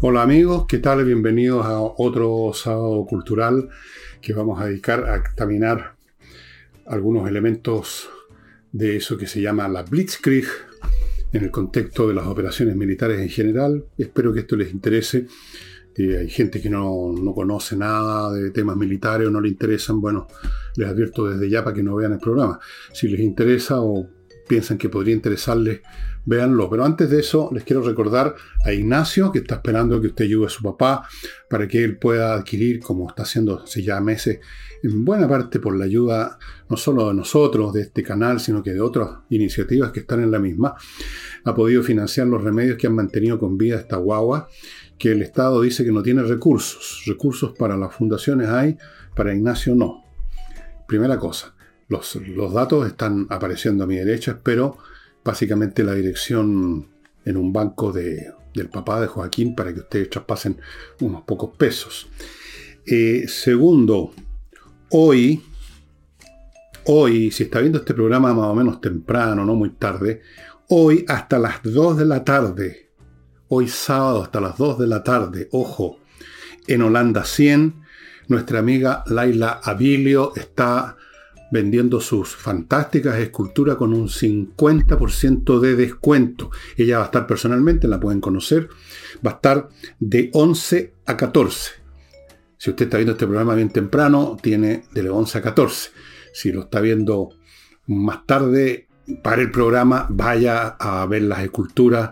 Hola amigos, ¿qué tal? Bienvenidos a otro sábado cultural que vamos a dedicar a examinar algunos elementos de eso que se llama la Blitzkrieg en el contexto de las operaciones militares en general. Espero que esto les interese. Eh, hay gente que no, no, conoce nada de temas militares o no le interesan. Bueno, les advierto desde ya para que no vean el programa. Si les interesa o piensan que podría interesarles, véanlo. Pero antes de eso, les quiero recordar a Ignacio, que está esperando que usted ayude a su papá para que él pueda adquirir, como está haciendo hace ya meses, en buena parte por la ayuda no solo de nosotros, de este canal, sino que de otras iniciativas que están en la misma, ha podido financiar los remedios que han mantenido con vida esta guagua, que el Estado dice que no tiene recursos. Recursos para las fundaciones hay, para Ignacio no. Primera cosa. Los, datos están apareciendo a mi derecha, pero básicamente la dirección en un banco de, del papá de Joaquín para que ustedes traspasen unos pocos pesos. Eh, segundo, hoy, hoy, si está viendo este programa más o menos temprano, no muy tarde, hoy hasta las 2 de la tarde, hoy sábado hasta las 2 de la tarde, ojo, en Holanda 100, nuestra amiga Laila Abilio está vendiendo sus fantásticas esculturas con un 50% de descuento. Ella va a estar personalmente, la pueden conocer, va a estar de 11 a 14. Si usted está viendo este programa bien temprano, tiene de 11 a 14. Si lo está viendo más tarde, para el programa, vaya a ver las esculturas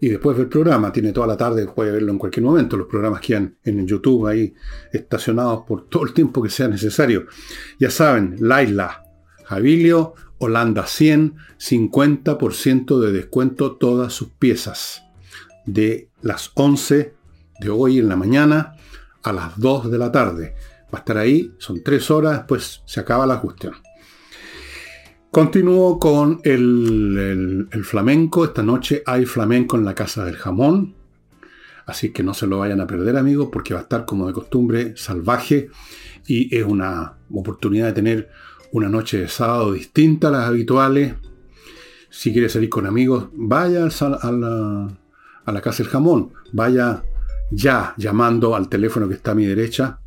y después del programa. Tiene toda la tarde, puede verlo en cualquier momento. Los programas quedan en YouTube ahí estacionados por todo el tiempo que sea necesario. Ya saben, Laila, Jabilio, Holanda 100, 50% de descuento todas sus piezas. De las 11 de hoy en la mañana a las 2 de la tarde. Va a estar ahí, son 3 horas, después se acaba la cuestión. Continúo con el, flamenco. Esta noche hay flamenco en la Casa del Jamón. Así que no se lo vayan a perder, amigos, porque va a estar como de costumbre salvaje y es una oportunidad de tener una noche de sábado distinta a las habituales. Si quiere salir con amigos, vaya a la, a la Casa del Jamón. Vaya ya llamando al teléfono que está a mi derecha.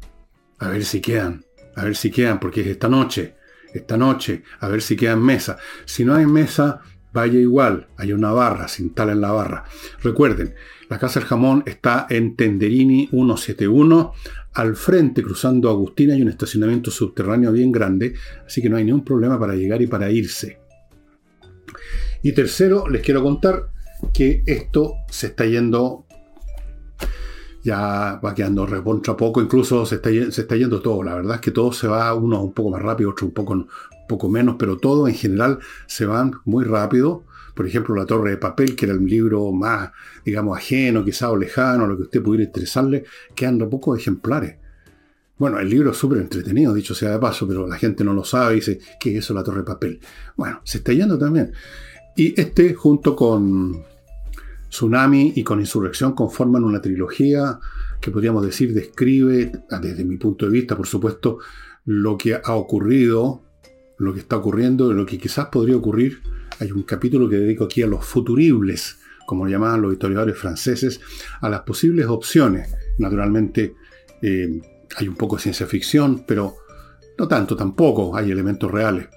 A ver si quedan. A ver si quedan, porque es esta noche esta noche, a ver si queda en mesa. Si no hay mesa, vaya igual, hay una barra, se instala en la barra. Recuerden, la Casa del Jamón está en Tenderini 171, al frente, cruzando Agustina, hay un estacionamiento subterráneo bien grande, así que no hay ningún problema para llegar y para irse. Y tercero, les quiero contar que esto se está yendo ya va quedando a poco, incluso se está, se está yendo todo. La verdad es que todo se va, uno un poco más rápido, otro un poco, un poco menos, pero todo en general se van muy rápido. Por ejemplo, La Torre de Papel, que era el libro más, digamos, ajeno, quizá o lejano, lo que usted pudiera interesarle, quedan pocos ejemplares. Bueno, el libro es súper entretenido, dicho sea de paso, pero la gente no lo sabe y dice, ¿qué es eso, La Torre de Papel? Bueno, se está yendo también. Y este, junto con Tsunami y con Insurrección conforman una trilogía que podríamos decir describe, desde mi punto de vista, por supuesto, lo que ha ocurrido, lo que está ocurriendo, lo que quizás podría ocurrir. Hay un capítulo que dedico aquí a los futuribles, como llamaban los historiadores franceses, a las posibles opciones. Naturalmente eh, hay un poco de ciencia ficción, pero no tanto tampoco, hay elementos reales.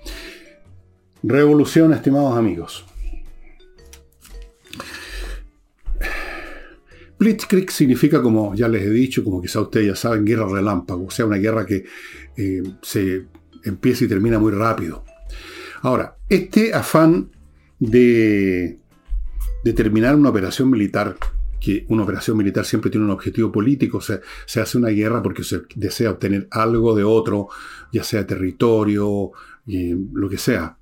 Revolución, estimados amigos. Blitzkrieg significa, como ya les he dicho, como quizá ustedes ya saben, guerra relámpago, o sea, una guerra que eh, se empieza y termina muy rápido. Ahora, este afán de, terminar una operación militar, que una operación militar siempre tiene un objetivo político, o sea, se hace una guerra porque se desea obtener algo de otro, ya sea territorio, lo que sea.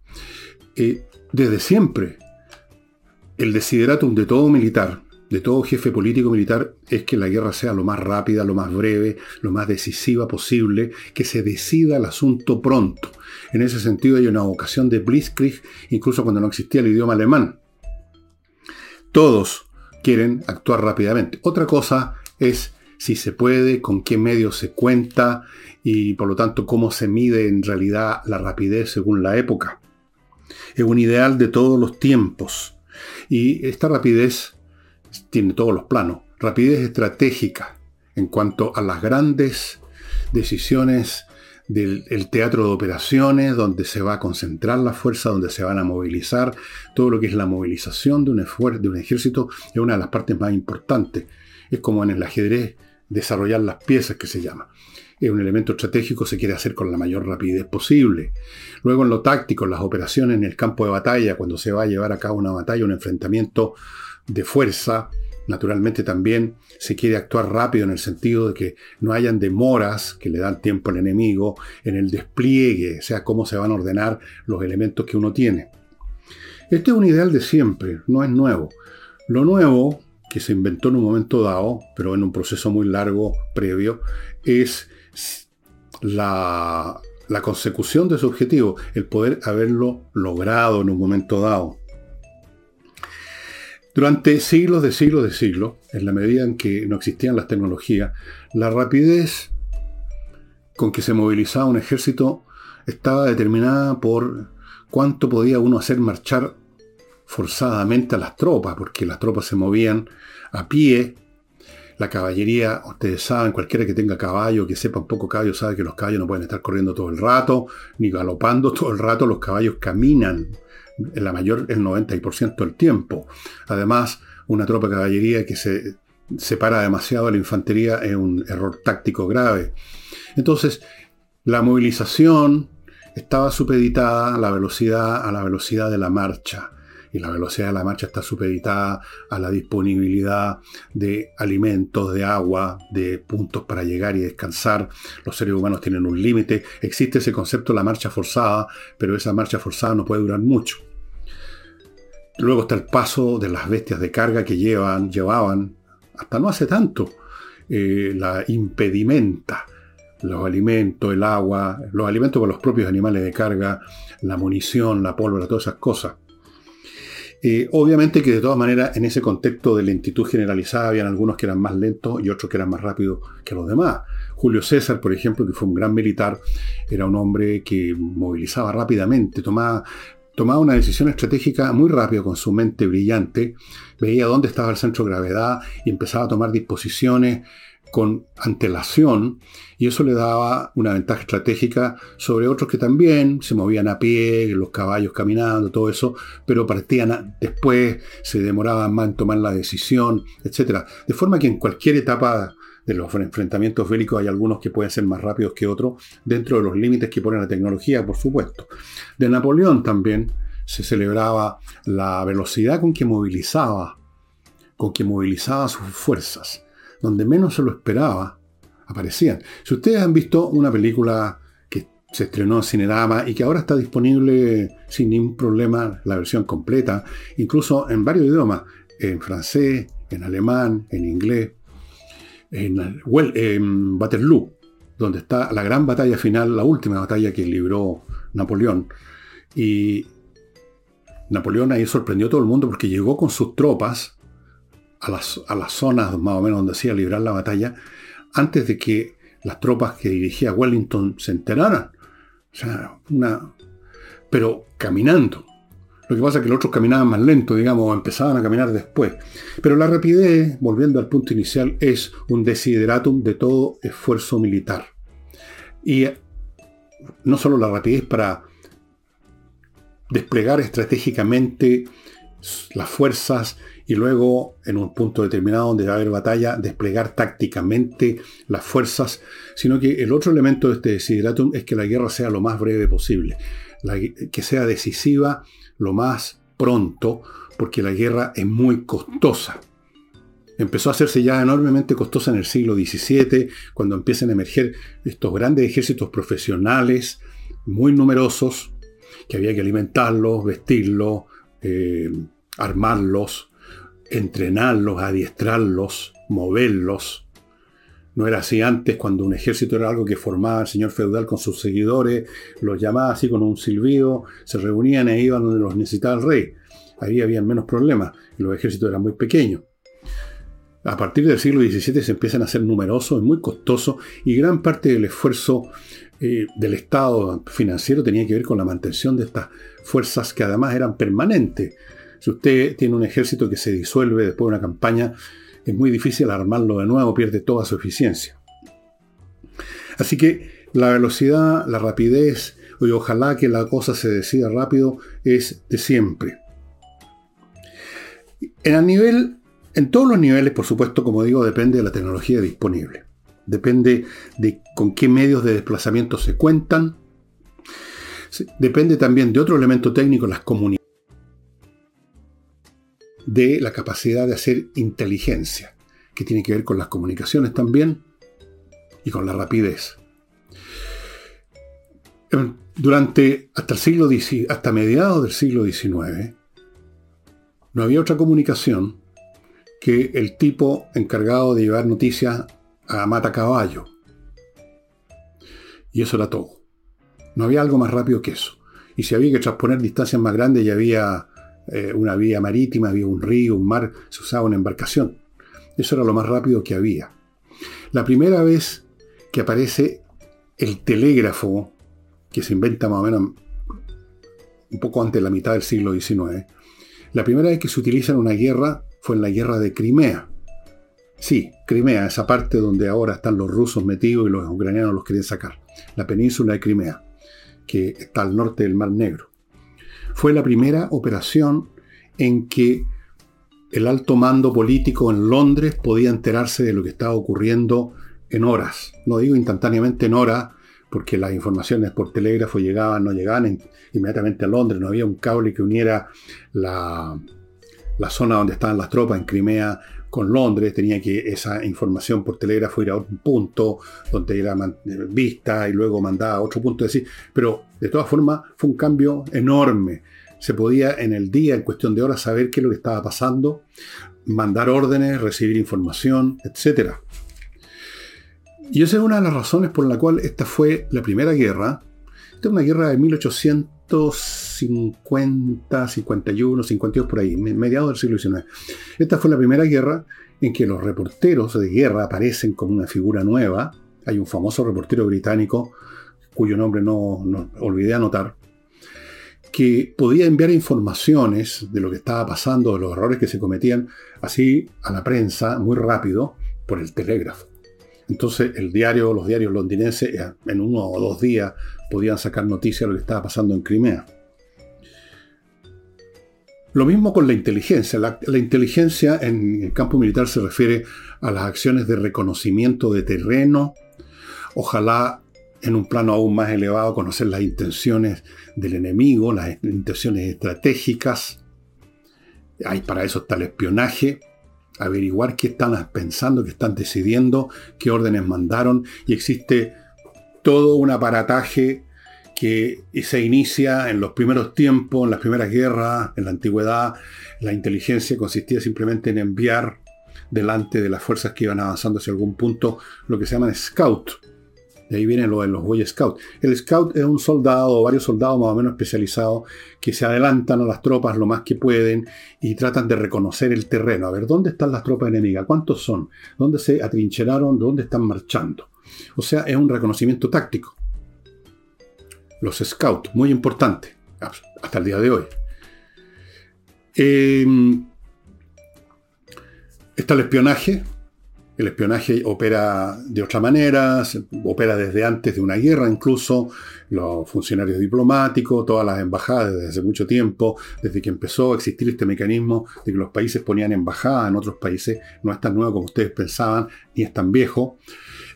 Eh, desde siempre, el desideratum de todo militar de todo jefe político militar es que la guerra sea lo más rápida, lo más breve, lo más decisiva posible, que se decida el asunto pronto. En ese sentido hay una vocación de Blitzkrieg, incluso cuando no existía el idioma alemán. Todos quieren actuar rápidamente. Otra cosa es si se puede, con qué medios se cuenta y por lo tanto cómo se mide en realidad la rapidez según la época. Es un ideal de todos los tiempos. Y esta rapidez tiene todos los planos. rapidez estratégica en cuanto a las grandes decisiones del teatro de operaciones, donde se va a concentrar la fuerza, donde se van a movilizar, todo lo que es la movilización de un, de un ejército es una de las partes más importantes. Es como en el ajedrez desarrollar las piezas que se llama. Es un elemento estratégico, se quiere hacer con la mayor rapidez posible. Luego en lo táctico, las operaciones en el campo de batalla, cuando se va a llevar a cabo una batalla, un enfrentamiento de fuerza, naturalmente también se quiere actuar rápido en el sentido de que no hayan demoras que le dan tiempo al enemigo en el despliegue, o sea, cómo se van a ordenar los elementos que uno tiene. Este es un ideal de siempre, no es nuevo. Lo nuevo, que se inventó en un momento dado, pero en un proceso muy largo previo, es la, la consecución de su objetivo, el poder haberlo logrado en un momento dado. Durante siglos de siglos de siglos, en la medida en que no existían las tecnologías, la rapidez con que se movilizaba un ejército estaba determinada por cuánto podía uno hacer marchar forzadamente a las tropas, porque las tropas se movían a pie. La caballería, ustedes saben, cualquiera que tenga caballo, que sepa un poco caballo, sabe que los caballos no pueden estar corriendo todo el rato, ni galopando todo el rato, los caballos caminan en la mayor, el 90% del tiempo. Además, una tropa de caballería que se separa demasiado de la infantería es un error táctico grave. Entonces, la movilización estaba supeditada a la velocidad, a la velocidad de la marcha. Y la velocidad de la marcha está supeditada a la disponibilidad de alimentos, de agua, de puntos para llegar y descansar. Los seres humanos tienen un límite. Existe ese concepto de la marcha forzada, pero esa marcha forzada no puede durar mucho. Luego está el paso de las bestias de carga que llevan, llevaban, hasta no hace tanto, eh, la impedimenta, los alimentos, el agua, los alimentos para los propios animales de carga, la munición, la pólvora, todas esas cosas. Eh, obviamente que de todas maneras en ese contexto de lentitud generalizada habían algunos que eran más lentos y otros que eran más rápidos que los demás. Julio César, por ejemplo, que fue un gran militar, era un hombre que movilizaba rápidamente, tomaba tomaba una decisión estratégica muy rápido con su mente brillante, veía dónde estaba el centro de gravedad y empezaba a tomar disposiciones con antelación y eso le daba una ventaja estratégica sobre otros que también se movían a pie, los caballos caminando, todo eso, pero partían después, se demoraban más en tomar la decisión, etc. De forma que en cualquier etapa de los enfrentamientos bélicos hay algunos que pueden ser más rápidos que otros, dentro de los límites que pone la tecnología, por supuesto. De Napoleón también se celebraba la velocidad con que movilizaba, con que movilizaba sus fuerzas. Donde menos se lo esperaba, aparecían. Si ustedes han visto una película que se estrenó en Cinerama y que ahora está disponible sin ningún problema, la versión completa, incluso en varios idiomas, en francés, en alemán, en inglés, en, en Waterloo, donde está la gran batalla final, la última batalla que libró Napoleón. Y Napoleón ahí sorprendió a todo el mundo porque llegó con sus tropas a las, a las zonas más o menos donde hacía librar la batalla antes de que las tropas que dirigía Wellington se enteraran. O sea, una... Pero caminando. Lo que pasa es que los otros caminaban más lento, digamos, empezaban a caminar después. Pero la rapidez, volviendo al punto inicial, es un desideratum de todo esfuerzo militar. Y no solo la rapidez para desplegar estratégicamente las fuerzas y luego en un punto determinado donde va a haber batalla, desplegar tácticamente las fuerzas, sino que el otro elemento de este desideratum es que la guerra sea lo más breve posible, que sea decisiva lo más pronto, porque la guerra es muy costosa. Empezó a hacerse ya enormemente costosa en el siglo XVII, cuando empiezan a emerger estos grandes ejércitos profesionales, muy numerosos, que había que alimentarlos, vestirlos, eh, armarlos, entrenarlos, adiestrarlos, moverlos. No era así antes, cuando un ejército era algo que formaba el señor feudal con sus seguidores, los llamaba así con un silbido, se reunían e iban donde los necesitaba el rey. Ahí había menos problemas, y los ejércitos eran muy pequeños. A partir del siglo XVII se empiezan a ser numerosos muy costosos, y gran parte del esfuerzo eh, del Estado financiero tenía que ver con la mantención de estas fuerzas que además eran permanentes. Si usted tiene un ejército que se disuelve después de una campaña, es muy difícil armarlo de nuevo, pierde toda su eficiencia. Así que la velocidad, la rapidez, y ojalá que la cosa se decida rápido, es de siempre. En el nivel, en todos los niveles, por supuesto, como digo, depende de la tecnología disponible. Depende de con qué medios de desplazamiento se cuentan. Depende también de otro elemento técnico, las comunicaciones. De la capacidad de hacer inteligencia, que tiene que ver con las comunicaciones también y con la rapidez. Em, durante hasta el siglo hasta mediados del siglo XIX, no había otra comunicación que el tipo encargado de llevar noticias a mata caballo. Y eso era todo. No había algo más rápido que eso. Y si había que transponer distancias más grandes, ya había eh, una vía marítima, había un río, un mar, se usaba una embarcación. Eso era lo más rápido que había. La primera vez que aparece el telégrafo, que se inventa más o menos un poco antes de la mitad del siglo XIX, la primera vez que se utiliza en una guerra fue en la guerra de Crimea. Sí, Crimea, esa parte donde ahora están los rusos metidos y los ucranianos los quieren sacar. La península de Crimea, que está al norte del Mar Negro. Fue la primera operación en que el alto mando político en Londres podía enterarse de lo que estaba ocurriendo en horas. No digo instantáneamente en horas, porque las informaciones por telégrafo llegaban, no llegaban inmediatamente a Londres, no había un cable que uniera la, la zona donde estaban las tropas en Crimea con Londres, tenía que esa información por telégrafo ir a un punto donde era vista y luego mandada a otro punto. Decir, pero de todas formas fue un cambio enorme. Se podía en el día, en cuestión de horas, saber qué es lo que estaba pasando, mandar órdenes, recibir información, etc. Y esa es una de las razones por la cual esta fue la primera guerra. Esta es una guerra de 1850, 51, 52 por ahí, mediados del siglo XIX. Esta fue la primera guerra en que los reporteros de guerra aparecen como una figura nueva. Hay un famoso reportero británico, cuyo nombre no, no olvidé anotar, que podía enviar informaciones de lo que estaba pasando, de los errores que se cometían, así a la prensa, muy rápido, por el telégrafo. Entonces el diario, los diarios londinenses eh, en uno o dos días podían sacar noticias de lo que estaba pasando en Crimea. Lo mismo con la inteligencia. La, inteligencia en el campo militar se refiere a las acciones de reconocimiento de terreno, ojalá en un plano aún más elevado conocer las intenciones del enemigo, las intenciones estratégicas. Hay para eso está el espionaje, averiguar qué están pensando, qué están decidiendo, qué órdenes mandaron, y existe todo un aparataje que se inicia en los primeros tiempos, en las primeras guerras, en la antigüedad. La inteligencia consistía simplemente en enviar delante de las fuerzas que iban avanzando hacia algún punto lo que se llaman scout, de ahí viene lo de los Boy Scouts. El Scout es un soldado o varios soldados más o menos especializados que se adelantan a las tropas lo más que pueden y tratan de reconocer el terreno. A ver, ¿dónde están las tropas enemigas? ¿Cuántos son? ¿Dónde se atrincheraron? ¿Dónde están marchando? O sea, es un reconocimiento táctico. Los Scouts, muy importante, hasta el día de hoy. Em, está el espionaje, el espionaje opera de otra manera, opera desde antes de una guerra incluso, los funcionarios diplomáticos, todas las embajadas desde hace mucho tiempo, desde que empezó a existir este mecanismo de que los países ponían embajadas en otros países, no es tan nuevo como ustedes pensaban, ni es tan viejo.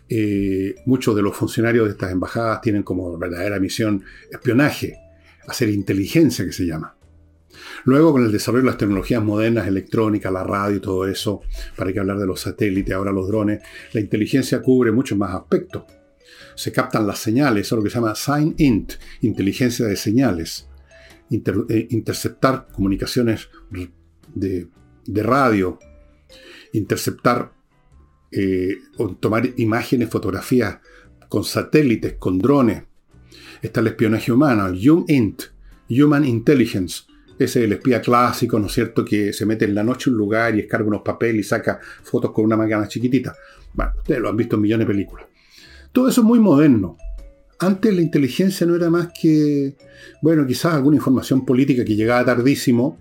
Eh, muchos de los funcionarios de estas embajadas tienen como verdadera misión espionaje, hacer inteligencia que se llama. Luego, con el desarrollo de las tecnologías modernas, electrónica, la radio y todo eso, para que hablar de los satélites, ahora los drones, la inteligencia cubre muchos más aspectos. Se captan las señales, eso es lo que se llama sign int, inteligencia de señales. Eh, interceptar comunicaciones de, radio, interceptar eh, tomar imágenes, fotografías con satélites, con drones. Está el espionaje humano, Human Intelligence, ese es el espía clásico, ¿no es cierto?, que se mete en la noche un lugar y escarga unos papeles y saca fotos con una máquina chiquitita. Bueno, ustedes lo han visto en millones de películas. Todo eso es muy moderno. Antes la inteligencia no era más que, bueno, quizás alguna información política que llegaba tardísimo,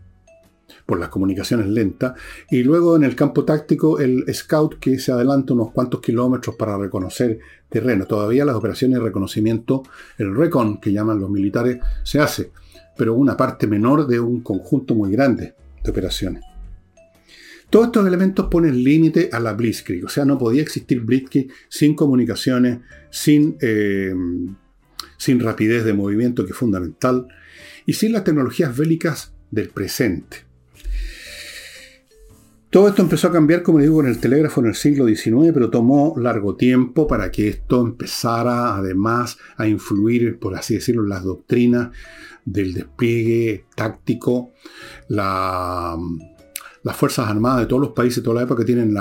por las comunicaciones lentas, y luego en el campo táctico el Scout que se adelanta unos cuantos kilómetros para reconocer terreno. Todavía las operaciones de reconocimiento, el recon que llaman los militares, se hace, pero una parte menor de un conjunto muy grande de operaciones. Todos estos elementos ponen límite a la Blitzkrieg, o sea, no podía existir Blitzkrieg sin comunicaciones, sin, eh, sin rapidez de movimiento, que es fundamental, y sin las tecnologías bélicas del presente. Todo esto empezó a cambiar, como les digo, con el telégrafo en el siglo XIX, pero tomó largo tiempo para que esto empezara además a influir, por así decirlo, en las doctrinas del despliegue táctico. las Fuerzas Armadas de todos los países de toda la época tienen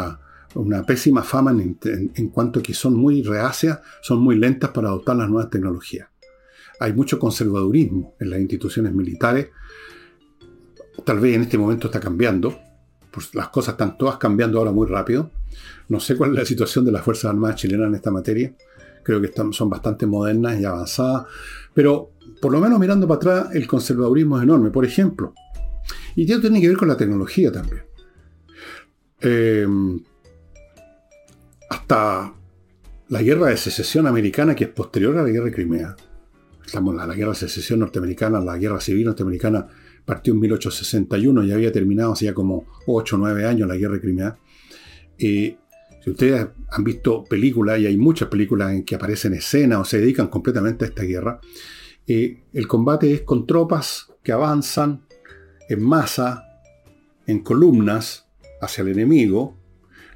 una pésima fama en, en cuanto a que son muy reacias, son muy lentas para adoptar las nuevas tecnologías. Hay mucho conservadurismo en las instituciones militares. Tal vez en este momento está cambiando pues las cosas están todas cambiando ahora muy rápido. No sé cuál es la situación de las Fuerzas Armadas chilenas en esta materia. Creo que están, son bastante modernas y avanzadas. Pero por lo menos mirando para atrás, el conservadurismo es enorme. Por ejemplo, y esto tiene que ver con la tecnología también. Em, hasta la guerra de secesión americana, que es posterior a la guerra de Crimea, estamos en la guerra de secesión norteamericana, la guerra civil norteamericana partió en 1861 y había terminado hacía como 8 o 9 años la guerra de Crimea. si ustedes han visto películas, y hay muchas películas en que aparecen escenas o se dedican completamente a esta guerra, el combate es con tropas que avanzan en masa, en columnas, hacia el enemigo,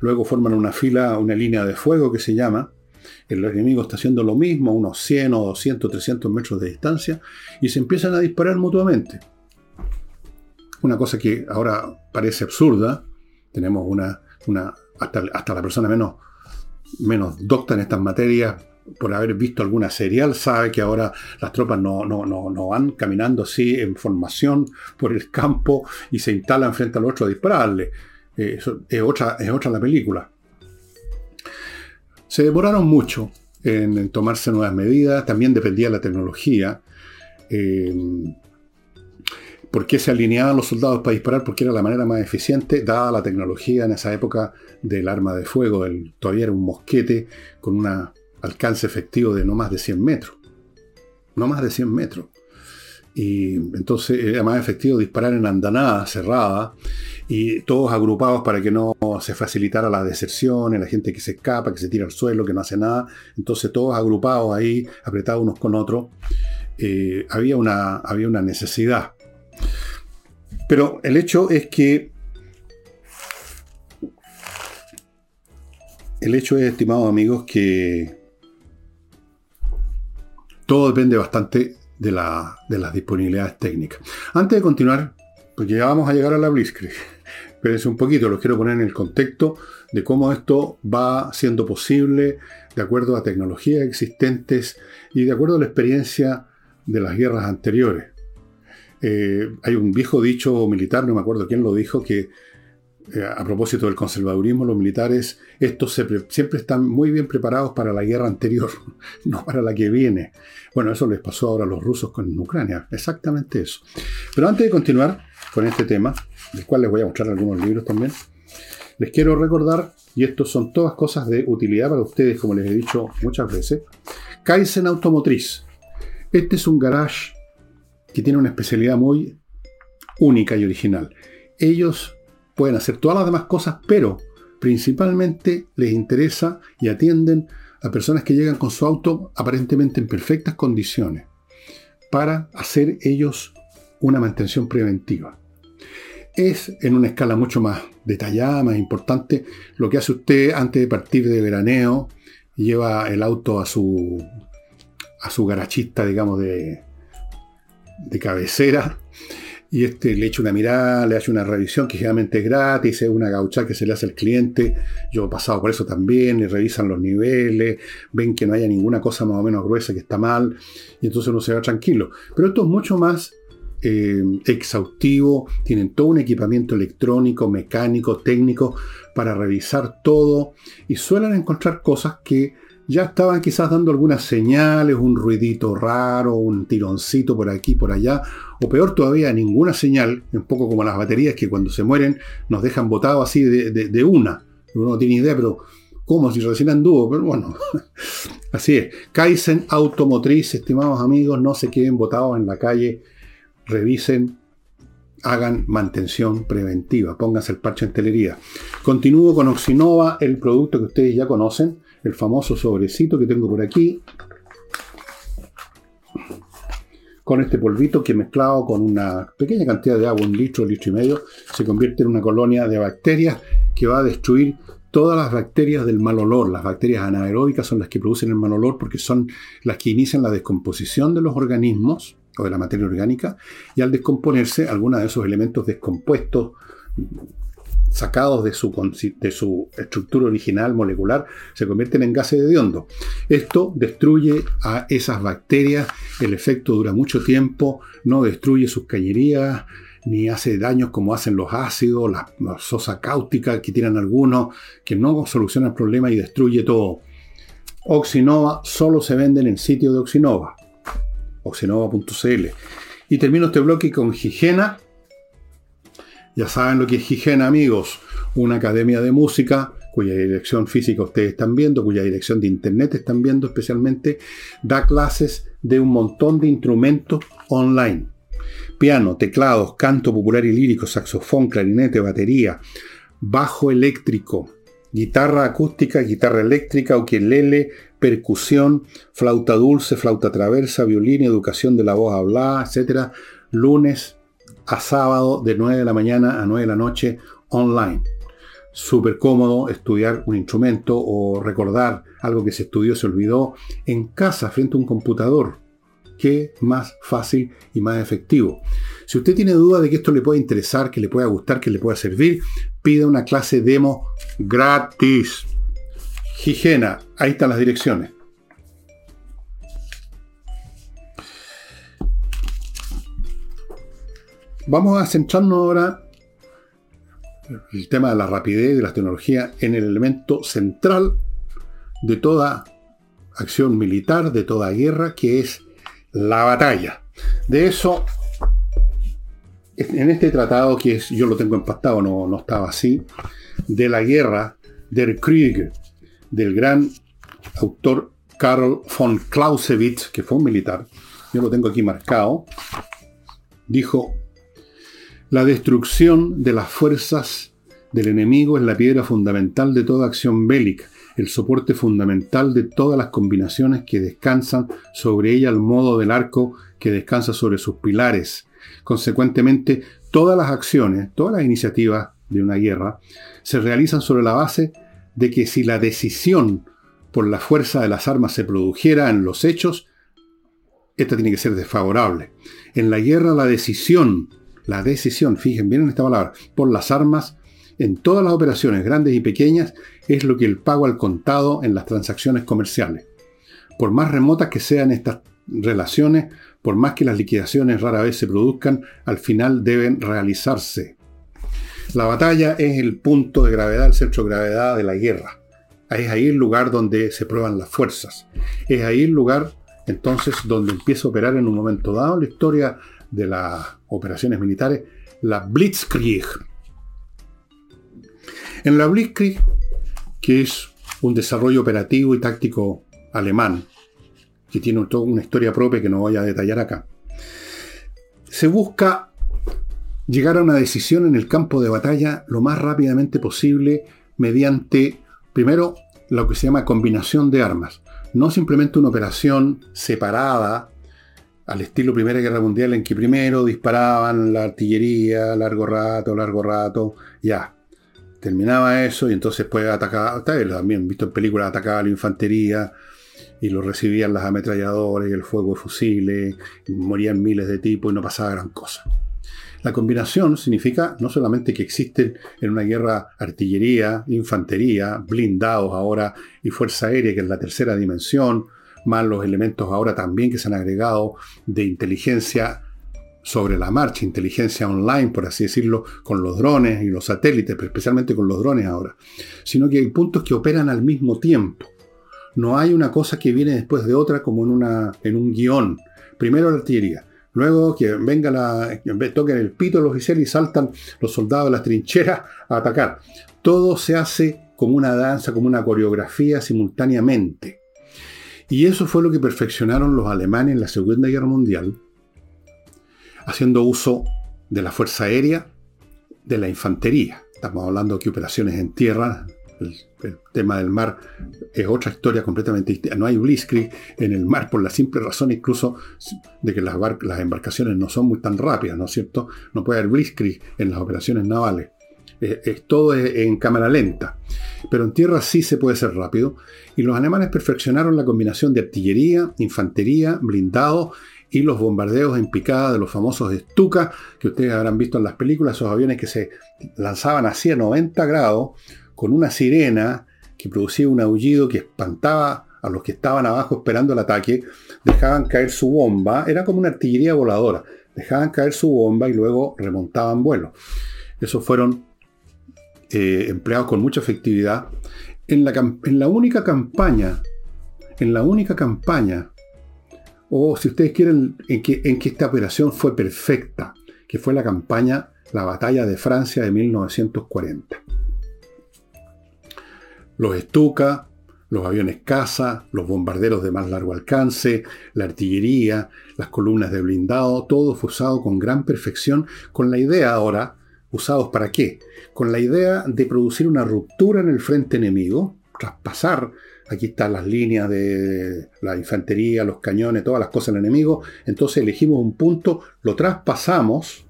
luego forman una fila, una línea de fuego que se llama, el enemigo está haciendo lo mismo, unos 100 o 200, 300 metros de distancia, y se empiezan a disparar mutuamente una cosa que ahora parece absurda, tenemos una, una hasta, la persona menos, menos docta en estas materias, por haber visto alguna serial, sabe que ahora las tropas no, no, van caminando así en formación por el campo y se instalan frente al otro a dispararle. Eh, es, otra, es otra la película. Se demoraron mucho en, tomarse nuevas medidas, también dependía de la tecnología. Eh, ¿Por qué se alineaban los soldados para disparar? Porque era la manera más eficiente, dada la tecnología en esa época del arma de fuego. El, todavía era un mosquete con un alcance efectivo de no más de 100 metros. No más de 100 metros. Y entonces era más efectivo disparar en andanada cerrada y todos agrupados para que no se facilitara la deserción, la gente que se escapa, que se tira al suelo, que no hace nada. Entonces todos agrupados ahí, apretados unos con otros. Eh, había, una, había una necesidad. Pero el hecho es que el hecho es, estimados amigos, que todo depende bastante de, las disponibilidades técnicas. Antes de continuar, porque ya vamos a llegar a la Blitzkrieg, espérense un poquito, los quiero poner en el contexto de cómo esto va siendo posible de acuerdo a tecnologías existentes y de acuerdo a la experiencia de las guerras anteriores. Eh, hay un viejo dicho militar, no me acuerdo quién lo dijo, que eh, a propósito del conservadurismo, los militares, estos siempre están muy bien preparados para la guerra anterior, no para la que viene. Bueno, eso les pasó ahora a los rusos con Ucrania, exactamente eso. Pero antes de continuar con este tema, del cual les voy a mostrar algunos libros también, les quiero recordar, y estos son todas cosas de utilidad para ustedes, como les he dicho muchas veces, Kaizen Automotriz. Este es un garage que tiene una especialidad muy única y original. Ellos pueden hacer todas las demás cosas, pero principalmente les interesa y atienden a personas que llegan con su auto aparentemente en perfectas condiciones para hacer ellos una mantención preventiva. Es en una escala mucho más detallada, más importante, lo que hace usted antes de partir de veraneo, lleva el auto a su, a su garachista, digamos, de, de cabecera y este le echa una mirada, le hace una revisión que generalmente es gratis, es una gaucha que se le hace al cliente. Yo he pasado por eso también, y revisan los niveles, ven que no haya ninguna cosa más o menos gruesa que está mal, y entonces uno se va tranquilo. Pero esto es mucho más eh, exhaustivo, tienen todo un equipamiento electrónico, mecánico, técnico para revisar todo, y suelen encontrar cosas que ya estaban quizás dando algunas señales, un ruidito raro, un tironcito por aquí, por allá, o peor todavía, ninguna señal, un poco como las baterías que cuando se mueren nos dejan botados así de, una. Uno no tiene idea, pero ¿cómo? Si recién anduvo, pero bueno, así es. Kaizen Automotriz, estimados amigos, no se queden botados en la calle, revisen, hagan mantención preventiva, pónganse el parche en telería. Continúo con Oxinova, el producto que ustedes ya conocen el famoso sobrecito que tengo por aquí, con este polvito que mezclado con una pequeña cantidad de agua, un litro, litro y medio, se convierte en una colonia de bacterias que va a destruir todas las bacterias del mal olor. Las bacterias anaeróbicas son las que producen el mal olor porque son las que inician la descomposición de los organismos o de la materia orgánica y al descomponerse algunos de esos elementos descompuestos sacados de su, de su estructura original molecular, se convierten en gases de hondo. Esto destruye a esas bacterias, el efecto dura mucho tiempo, no destruye sus cañerías, ni hace daños como hacen los ácidos, la, sosa cáustica que tienen algunos, que no soluciona el problema y destruye todo. Oxinova solo se venden en sitio de Oxinova, oxinova.cl. Y termino este bloque con Higiena, ya saben lo que es Higiene, amigos. Una academia de música cuya dirección física ustedes están viendo, cuya dirección de internet están viendo especialmente, da clases de un montón de instrumentos online. Piano, teclados, canto popular y lírico, saxofón, clarinete, batería, bajo eléctrico, guitarra acústica, guitarra eléctrica, ukelele, percusión, flauta dulce, flauta traversa, violín, educación de la voz hablada, etc. Lunes, a sábado de 9 de la mañana a 9 de la noche online. Súper cómodo estudiar un instrumento o recordar algo que se estudió, se olvidó, en casa frente a un computador. Qué más fácil y más efectivo. Si usted tiene duda de que esto le puede interesar, que le pueda gustar, que le pueda servir, pida una clase demo gratis. Higiena, ahí están las direcciones. Vamos a centrarnos ahora el tema de la rapidez de la tecnología en el elemento central de toda acción militar, de toda guerra, que es la batalla. De eso, en este tratado, que es, yo lo tengo empastado, no, no estaba así, de la guerra, del Krieg, del gran autor Karl von Clausewitz, que fue un militar, yo lo tengo aquí marcado, dijo, la destrucción de las fuerzas del enemigo es la piedra fundamental de toda acción bélica, el soporte fundamental de todas las combinaciones que descansan sobre ella al modo del arco que descansa sobre sus pilares. Consecuentemente, todas las acciones, todas las iniciativas de una guerra se realizan sobre la base de que si la decisión por la fuerza de las armas se produjera en los hechos, esta tiene que ser desfavorable. En la guerra la decisión la decisión, fíjense bien en esta palabra, por las armas en todas las operaciones, grandes y pequeñas, es lo que el pago al contado en las transacciones comerciales. Por más remotas que sean estas relaciones, por más que las liquidaciones rara vez se produzcan, al final deben realizarse. La batalla es el punto de gravedad, el centro de gravedad de la guerra. Es ahí el lugar donde se prueban las fuerzas. Es ahí el lugar, entonces, donde empieza a operar en un momento dado la historia de las operaciones militares, la Blitzkrieg. En la Blitzkrieg, que es un desarrollo operativo y táctico alemán, que tiene toda una historia propia que no voy a detallar acá, se busca llegar a una decisión en el campo de batalla lo más rápidamente posible mediante, primero, lo que se llama combinación de armas. No simplemente una operación separada al estilo Primera Guerra Mundial en que primero disparaban la artillería, largo rato, largo rato, ya. Terminaba eso y entonces pues atacaba, también visto en películas, atacaba la infantería y lo recibían las ametralladoras y el fuego de fusiles, y morían miles de tipos y no pasaba gran cosa. La combinación significa no solamente que existen en una guerra artillería, infantería, blindados ahora y fuerza aérea, que es la tercera dimensión, más los elementos ahora también que se han agregado de inteligencia sobre la marcha, inteligencia online, por así decirlo, con los drones y los satélites, pero especialmente con los drones ahora, sino que hay puntos que operan al mismo tiempo. No hay una cosa que viene después de otra como en, una, en un guion. Primero la artillería, luego que venga la. toquen el pito los oficiales y saltan los soldados de las trincheras a atacar. Todo se hace como una danza, como una coreografía simultáneamente. Y eso fue lo que perfeccionaron los alemanes en la Segunda Guerra Mundial, haciendo uso de la Fuerza Aérea, de la Infantería. Estamos hablando de operaciones en tierra, el, tema del mar es otra historia completamente distinta. No hay blitzkrieg en el mar por la simple razón incluso de que las, las embarcaciones no son muy tan rápidas, ¿no es cierto? No puede haber blitzkrieg en las operaciones navales. Es, todo en cámara lenta. Pero en tierra sí se puede ser rápido. Y los alemanes perfeccionaron la combinación de artillería, infantería, blindado y los bombardeos en picada de los famosos Stuka, que ustedes habrán visto en las películas, esos aviones que se lanzaban así a 90 grados con una sirena que producía un aullido que espantaba a los que estaban abajo esperando el ataque, dejaban caer su bomba, era como una artillería voladora, dejaban caer su bomba y luego remontaban vuelo. Esos fueron eh, empleados con mucha efectividad. En la, en la única campaña, en la única campaña, o si ustedes quieren, en que, en que esta operación fue perfecta, que fue la campaña, la batalla de Francia de 1940 los Stuka, los aviones caza, los bombarderos de más largo alcance, la artillería, las columnas de blindado, todo fue usado con gran perfección, con la idea ahora, usados para qué? Con la idea de producir una ruptura en el frente enemigo, traspasar, aquí están las líneas de la infantería, los cañones, todas las cosas del enemigo, entonces elegimos un punto, lo traspasamos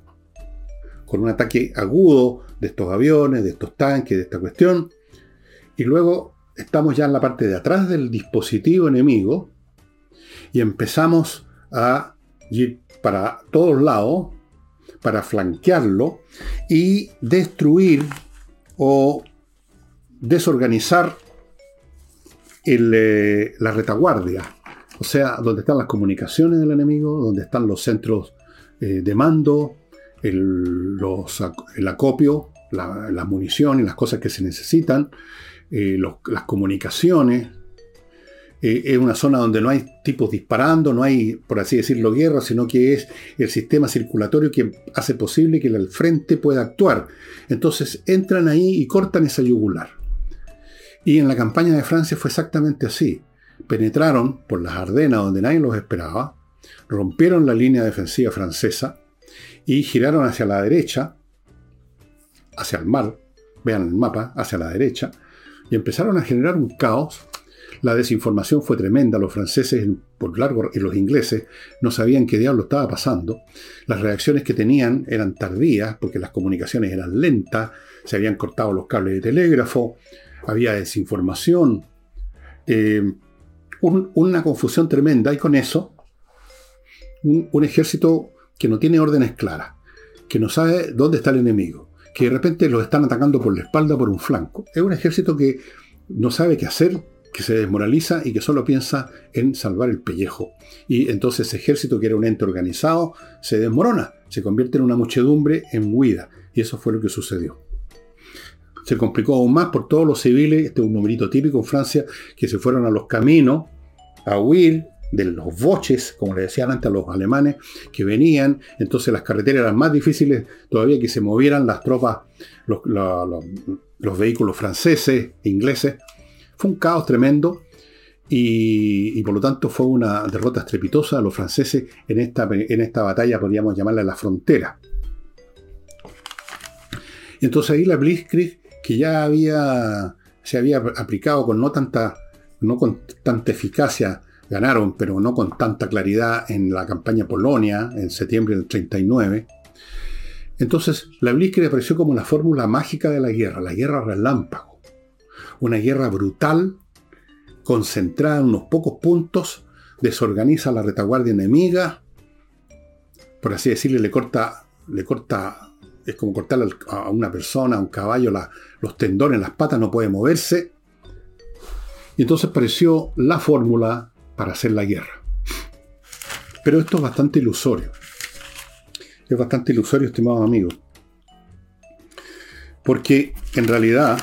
con un ataque agudo de estos aviones, de estos tanques, de esta cuestión, y luego estamos ya en la parte de atrás del dispositivo enemigo y empezamos a ir para todos lados, para flanquearlo y destruir o desorganizar eh, la retaguardia. O sea, donde están las comunicaciones del enemigo, donde están los centros eh, de mando, el, acopio, la, la, munición y las cosas que se necesitan, eh, las comunicaciones. Eh, es una zona donde no hay tipos disparando, no hay, por así decirlo, guerra, sino que es el sistema circulatorio que hace posible que el frente pueda actuar. Entonces entran ahí y cortan esa yugular. Y en la campaña de Francia fue exactamente así. Penetraron por las Ardenas donde nadie los esperaba, rompieron la línea defensiva francesa y giraron hacia la derecha, hacia el mar, vean el mapa, hacia la derecha, y empezaron a generar un caos. La desinformación fue tremenda, los franceses por largo y los ingleses no sabían qué diablo estaba pasando. Las reacciones que tenían eran tardías porque las comunicaciones eran lentas, se habían cortado los cables de telégrafo, había desinformación, eh, una confusión tremenda. Y con eso un ejército que no tiene órdenes claras, que no sabe dónde está el enemigo, que de repente los están atacando por la espalda, por un flanco. Es un ejército que no sabe qué hacer, que se desmoraliza y que solo piensa en salvar el pellejo. Y entonces ejército, que era un ente organizado, se desmorona, se convierte en una muchedumbre en huida. Y eso fue lo que sucedió. Se complicó aún más por todos los civiles, este es un numerito típico en Francia, que se fueron a los caminos a huir de los boches, como le decían antes a los alemanes, que venían, entonces las carreteras eran más difíciles todavía que se movieran las tropas, los, vehículos franceses, ingleses. Fue un caos tremendo y, por lo tanto fue una derrota estrepitosa a los franceses en esta, en esta batalla, podríamos llamarla la frontera. Entonces ahí la Blitzkrieg, que ya había, se había aplicado con no tanta, no con tanta eficacia Ganaron, pero no con tanta claridad en la campaña Polonia en septiembre del 39. Entonces, la Blitzkrieg apareció como la fórmula mágica de la guerra, la guerra relámpago. Una guerra brutal, concentrada en unos pocos puntos, desorganiza la retaguardia enemiga, por así decirle, le corta, le corta, es como cortarle a una persona, a un caballo, los tendones, las patas, no puede moverse. Y entonces apareció la fórmula para hacer la guerra. Pero esto es bastante ilusorio. Es bastante ilusorio, estimados amigos. Porque en realidad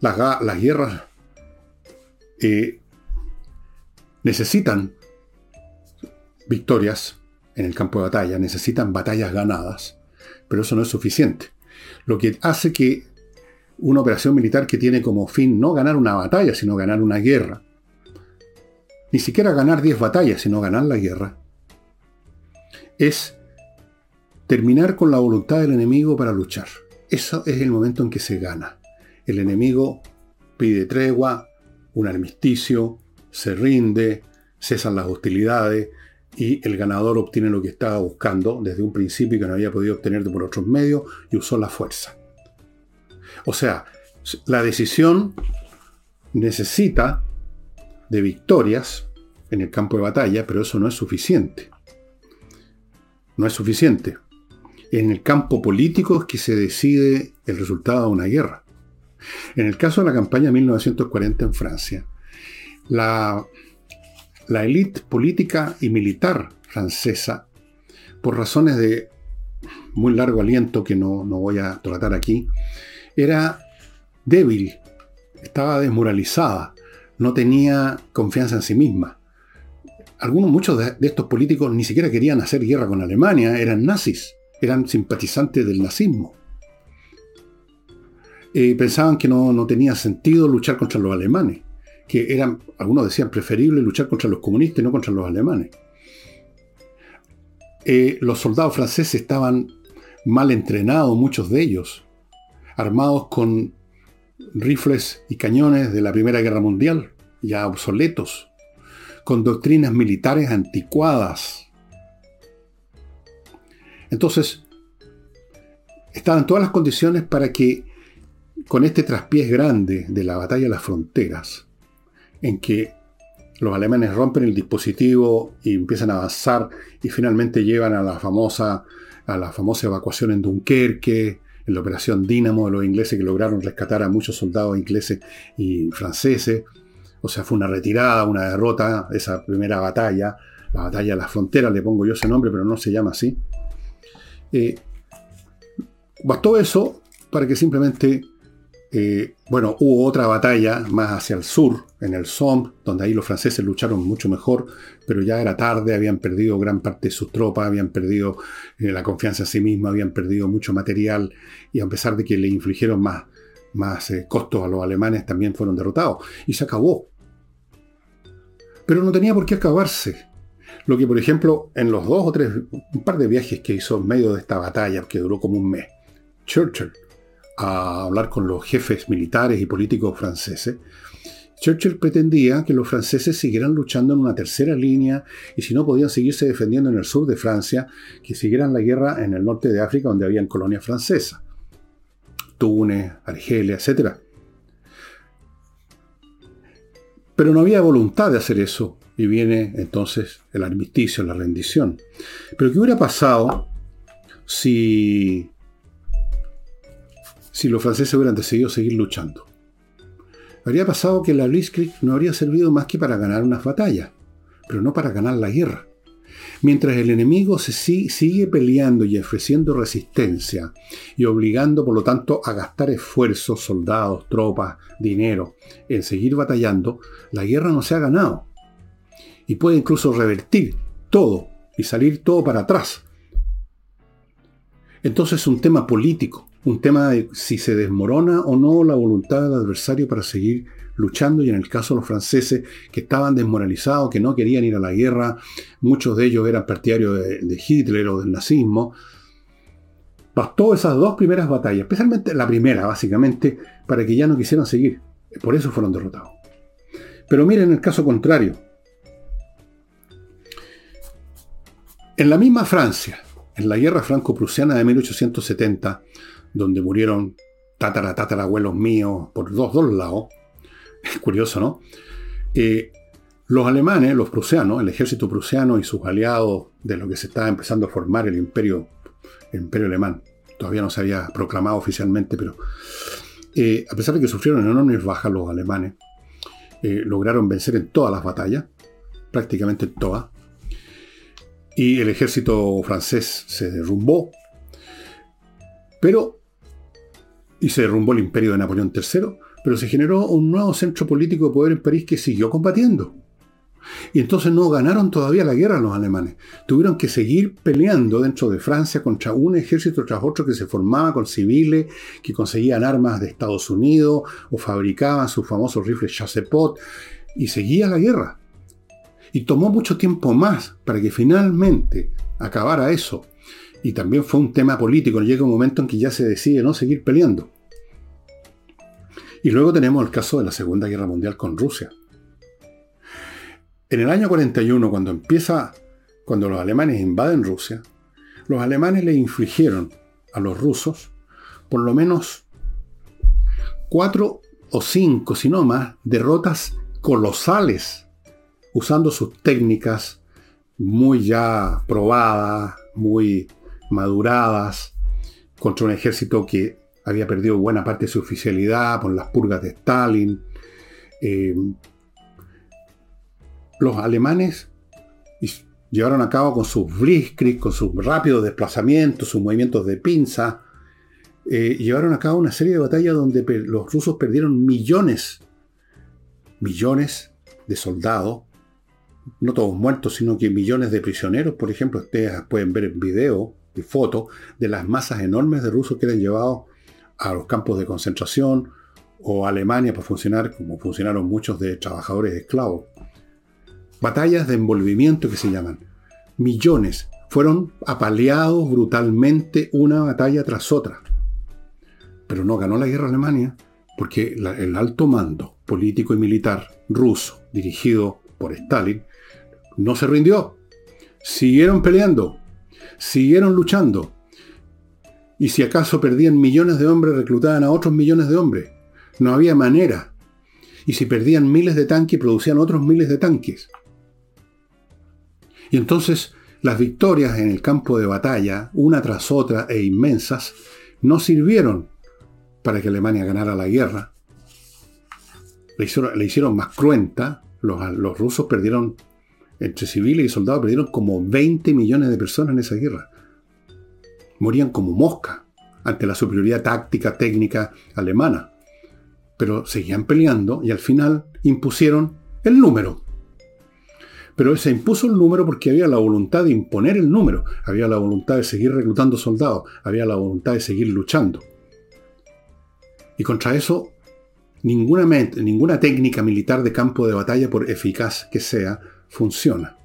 las, guerras eh, necesitan victorias en el campo de batalla, necesitan batallas ganadas, pero eso no es suficiente. Lo que hace que una operación militar que tiene como fin no ganar una batalla, sino ganar una guerra, ni siquiera ganar 10 batallas, sino ganar la guerra, es terminar con la voluntad del enemigo para luchar. Eso es el momento en que se gana. El enemigo pide tregua, un armisticio, se rinde, cesan las hostilidades y el ganador obtiene lo que estaba buscando desde un principio que no había podido obtener por otros medios y usó la fuerza. O sea, la decisión necesita de victorias en el campo de batalla, pero eso no es suficiente. No es suficiente en el campo político es que se decide el resultado de una guerra. En el caso de la campaña 1940 en Francia, la, la élite política y militar francesa, por razones de muy largo aliento que no, no voy a tratar aquí, era débil, estaba desmoralizada, no tenía confianza en sí misma. Algunos, muchos de, estos políticos ni siquiera querían hacer guerra con Alemania, eran nazis eran simpatizantes del nazismo. Pensaban que no, tenía sentido luchar contra los alemanes, que eran, algunos decían, preferible luchar contra los comunistas y no contra los alemanes. Eh, los soldados franceses estaban mal entrenados, muchos de ellos, armados con rifles y cañones de la Primera Guerra Mundial, ya obsoletos, con doctrinas militares anticuadas, entonces, estaban todas las condiciones para que con este traspiés grande de la batalla de las fronteras, en que los alemanes rompen el dispositivo y empiezan a avanzar y finalmente llevan a la famosa, a la famosa evacuación en Dunkerque, en la operación Dínamo de los ingleses que lograron rescatar a muchos soldados ingleses y franceses. O sea, fue una retirada, una derrota, esa primera batalla, la batalla de las fronteras, le pongo yo ese nombre, pero no se llama así. Eh, bastó eso para que simplemente, eh, bueno, hubo otra batalla más hacia el sur, en el Somme, donde ahí los franceses lucharon mucho mejor, pero ya era tarde, habían perdido gran parte de sus tropas, habían perdido eh, la confianza en sí mismos, habían perdido mucho material, y a pesar de que le infligieron más, más costos a los alemanes, también fueron derrotados. Y se acabó. Pero no tenía por qué acabarse. Lo que, por ejemplo, en los dos o tres, un par de viajes que hizo en medio de esta batalla, que duró como un mes, Churchill, a hablar con los jefes militares y políticos franceses, Churchill pretendía que los franceses siguieran luchando en una tercera línea y si no podían seguirse defendiendo en el sur de Francia, que siguieran la guerra en el norte de África donde habían colonias francesas. Túnez, Argelia, etc. Pero no había voluntad de hacer eso y viene entonces el armisticio, la rendición. Pero ¿qué hubiera pasado si, si los franceses hubieran decidido seguir luchando? Habría pasado que la Blitzkrieg no habría servido más que para ganar unas batallas, pero no para ganar la guerra. Mientras el enemigo sigue peleando y ofreciendo resistencia y obligando por lo tanto a gastar esfuerzos, soldados, tropas, dinero en seguir batallando, la guerra no se ha ganado y puede incluso revertir todo y salir todo para atrás. Entonces es un tema político, un tema de si se desmorona o no la voluntad del adversario para seguir luchando y en el caso de los franceses que estaban desmoralizados, que no querían ir a la guerra, muchos de ellos eran partidarios de, de Hitler o del nazismo, bastó esas dos primeras batallas, especialmente la primera básicamente, para que ya no quisieran seguir. Por eso fueron derrotados. Pero miren el caso contrario. En la misma Francia, en la guerra franco-prusiana de 1870, donde murieron tatara, abuelos míos por dos, dos lados, es curioso, ¿no? Eh, los alemanes, los prusianos, el ejército prusiano y sus aliados de lo que se estaba empezando a formar el imperio, imperio alemán, todavía no se había proclamado oficialmente, pero eh, a pesar de que sufrieron enormes bajas los alemanes, eh, lograron vencer en todas las batallas, prácticamente en todas, y el ejército francés se derrumbó. Pero, y se derrumbó el imperio de Napoleón III, pero se generó un nuevo centro político de poder en París que siguió combatiendo. Y entonces no ganaron todavía la guerra los alemanes. Tuvieron que seguir peleando dentro de Francia contra un ejército tras otro que se formaba con civiles, que conseguían armas de Estados Unidos o fabricaban sus famosos rifles Chassepot. Y seguía la guerra. Y tomó mucho tiempo más para que finalmente acabara eso. Y también fue un tema político. Llega un momento en que ya se decide no seguir peleando. Y luego tenemos el caso de la Segunda Guerra Mundial con Rusia. En el año 41, cuando empieza, cuando los alemanes invaden Rusia, los alemanes le infligieron a los rusos por lo menos cuatro o cinco, si no más, derrotas colosales, usando sus técnicas muy ya probadas, muy maduradas, contra un ejército que había perdido buena parte de su oficialidad por las purgas de Stalin. Eh, los alemanes llevaron a cabo con sus blitzkrieg, con sus rápidos desplazamientos, sus movimientos de pinza, eh, llevaron a cabo una serie de batallas donde los rusos perdieron millones, millones de soldados, no todos muertos, sino que millones de prisioneros. Por ejemplo, ustedes pueden ver video y fotos de las masas enormes de rusos que eran llevados a los campos de concentración o a Alemania para funcionar como funcionaron muchos de trabajadores esclavos. Batallas de envolvimiento que se llaman. Millones. Fueron apaleados brutalmente una batalla tras otra. Pero no ganó la guerra Alemania porque el alto mando político y militar ruso, dirigido por Stalin, no se rindió. Siguieron peleando, siguieron luchando. Y si acaso perdían millones de hombres, reclutaban a otros millones de hombres. No había manera. Y si perdían miles de tanques, producían otros miles de tanques. Y entonces las victorias en el campo de batalla, una tras otra e inmensas, no sirvieron para que Alemania ganara la guerra. Le hicieron, más cruenta. Los, rusos perdieron, entre civiles y soldados, perdieron como 20 millones de personas en esa guerra. Morían como mosca ante la superioridad táctica, técnica alemana. Pero seguían peleando y al final impusieron el número. Pero se impuso el número porque había la voluntad de imponer el número, había la voluntad de seguir reclutando soldados, había la voluntad de seguir luchando. Y contra eso, ninguna, ninguna técnica militar de campo de batalla, por eficaz que sea, funciona.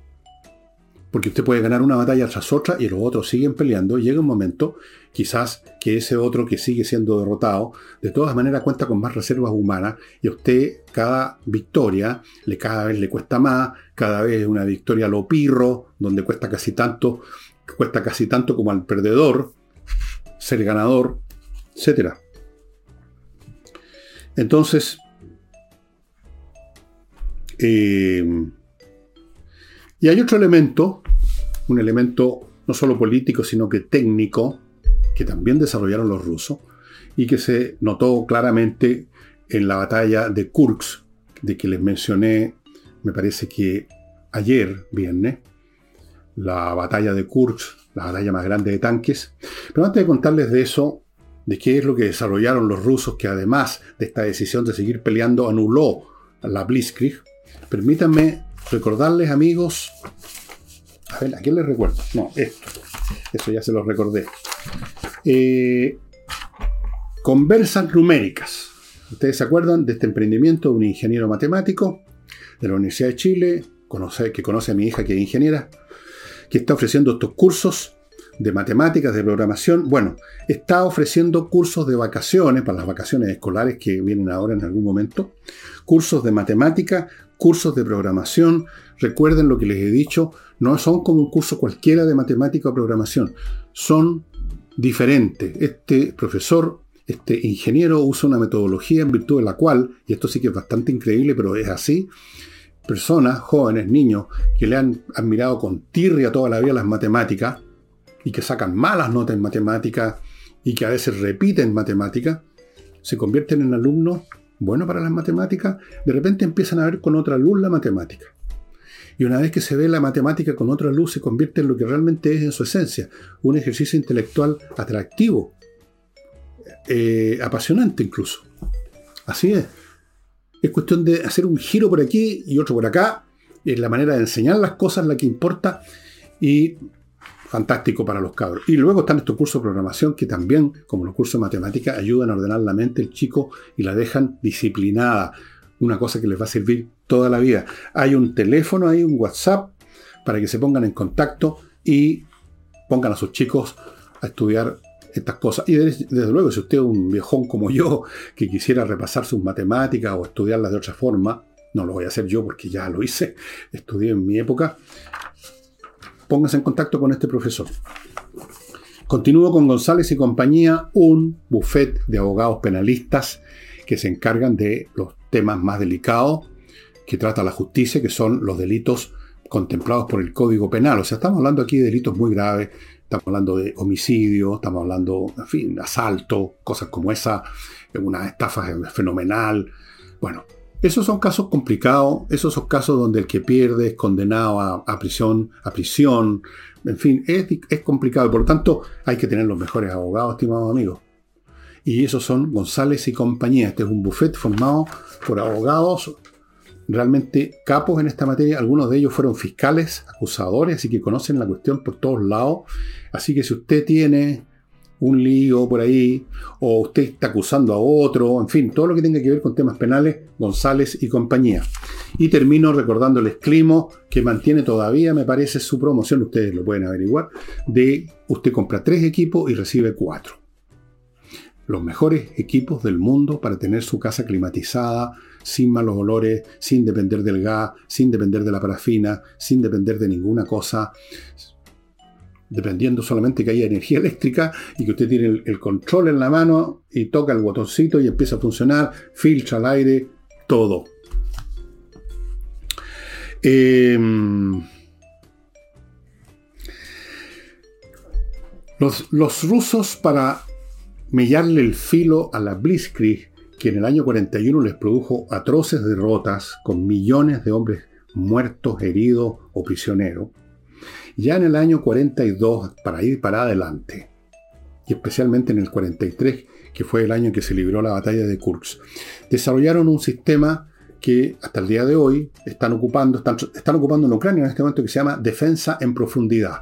Porque usted puede ganar una batalla tras otra y los otros siguen peleando. Y llega un momento, quizás, que ese otro que sigue siendo derrotado, de todas maneras cuenta con más reservas humanas. Y a usted, cada victoria, le cada vez le cuesta más, cada vez una victoria lo pirro, donde cuesta casi tanto, cuesta casi tanto como al perdedor, ser ganador, etc. Entonces, eh, y hay otro elemento, un elemento no solo político, sino que técnico, que también desarrollaron los rusos, y que se notó claramente en la batalla de Kursk, de que les mencioné, me parece que ayer, viernes, la batalla de Kursk, la batalla más grande de tanques. Pero antes de contarles de eso, de qué es lo que desarrollaron los rusos, que además de esta decisión de seguir peleando anuló la Blitzkrieg, permítanme recordarles, amigos. A ver, ¿a quién les recuerdo? No, esto. Eso ya se lo recordé. Eh, conversas numéricas. Ustedes se acuerdan de este emprendimiento de un ingeniero matemático de la Universidad de Chile, que conoce a mi hija que es ingeniera, que está ofreciendo estos cursos de matemáticas, de programación. Bueno, está ofreciendo cursos de vacaciones, para las vacaciones escolares que vienen ahora en algún momento, cursos de matemática, cursos de programación. Recuerden lo que les he dicho, no son como un curso cualquiera de matemática o programación, son diferentes. Este profesor, este ingeniero usa una metodología en virtud de la cual, y esto sí que es bastante increíble, pero es así, personas, jóvenes, niños, que le han admirado con tirria toda la vida las matemáticas, y que sacan malas notas en matemáticas y que a veces repiten matemáticas, se convierten en alumnos buenos para las matemáticas, de repente empiezan a ver con otra luz la matemática. Y una vez que se ve la matemática con otra luz, se convierte en lo que realmente es en su esencia, un ejercicio intelectual atractivo, eh, apasionante incluso. Así es. Es cuestión de hacer un giro por aquí y otro por acá. Es la manera de enseñar las cosas la que importa. Y fantástico para los cabros. Y luego están estos cursos de programación que también, como los cursos de matemática, ayudan a ordenar la mente del chico y la dejan disciplinada. Una cosa que les va a servir toda la vida. Hay un teléfono, hay un WhatsApp para que se pongan en contacto y pongan a sus chicos a estudiar estas cosas. Y desde, luego, si usted es un viejón como yo, que quisiera repasar sus matemáticas o estudiarlas de otra forma, no lo voy a hacer yo porque ya lo hice, estudié en mi época, póngase en contacto con este profesor. Continúo con González y compañía, un buffet de abogados penalistas que se encargan de los temas más delicados que trata la justicia, que son los delitos contemplados por el Código Penal. O sea, estamos hablando aquí de delitos muy graves, estamos hablando de homicidio, estamos hablando, en fin, asalto, cosas como esa, una estafa fenomenal. Bueno, esos son casos complicados, esos son casos donde el que pierde es condenado a, prisión, a prisión, en fin, es, es complicado por lo tanto hay que tener los mejores abogados, estimados amigos. Y esos son González y compañía. Este es un buffet formado por abogados realmente capos en esta materia. Algunos de ellos fueron fiscales, acusadores, así que conocen la cuestión por todos lados. Así que si usted tiene un lío por ahí, o usted está acusando a otro, en fin, todo lo que tenga que ver con temas penales, González y compañía. Y termino recordándoles Climo, que mantiene todavía, me parece, su promoción, ustedes lo pueden averiguar, de usted compra tres equipos y recibe cuatro. Los mejores equipos del mundo para tener su casa climatizada, sin malos olores, sin depender del gas, sin depender de la parafina, sin depender de ninguna cosa, dependiendo solamente que haya energía eléctrica y que usted tiene el, control en la mano y toca el botoncito y empieza a funcionar, filtra el aire, todo. Em, los, los, rusos para mellarle el filo a la Blitzkrieg que en el año 41 les produjo atroces derrotas con millones de hombres muertos, heridos o prisioneros, ya en el año 42, para ir para adelante, y especialmente en el 43, que fue el año en que se libró la batalla de Kursk, desarrollaron un sistema que hasta el día de hoy están ocupando, están, están ocupando en Ucrania en este momento que se llama defensa en profundidad.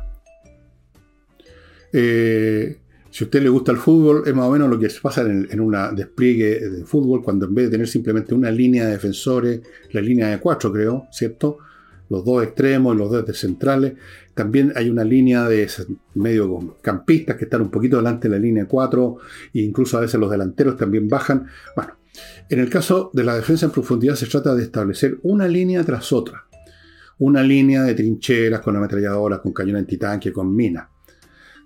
Eh, si a usted le gusta el fútbol, es más o menos lo que pasa en, un despliegue de fútbol, cuando en vez de tener simplemente una línea de defensores, la línea de cuatro, creo, ¿cierto? Los dos extremos y los dos centrales. También hay una línea de medio campistas que están un poquito delante de la línea 4, e incluso a veces los delanteros también bajan. Bueno, en el caso de la defensa en profundidad se trata de establecer una línea tras otra. Una línea de trincheras con ametralladoras, con cañones antitanque, con minas.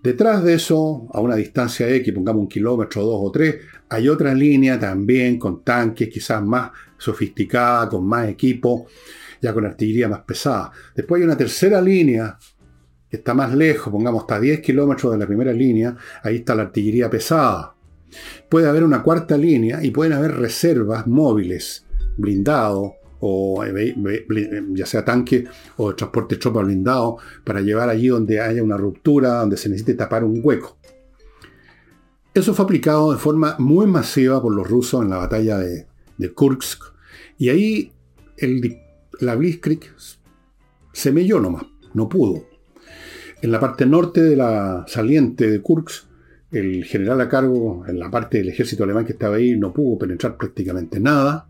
Detrás de eso, a una distancia X, pongamos un kilómetro, dos o tres, hay otra línea también con tanques quizás más sofisticada, con más equipo, ya con artillería más pesada. Después hay una tercera línea está más lejos, pongamos hasta 10 kilómetros de la primera línea, ahí está la artillería pesada. Puede haber una cuarta línea y pueden haber reservas móviles, blindados, o eh, ya sea tanque o transporte de blindado, para llevar allí donde haya una ruptura, donde se necesite tapar un hueco. Eso fue aplicado de forma muy masiva por los rusos en la batalla de, de Kursk, y ahí el, la Blitzkrieg se melló nomás, no pudo. En la parte norte de la saliente de Kursk, el general a cargo en la parte del ejército alemán que estaba ahí no pudo penetrar prácticamente nada.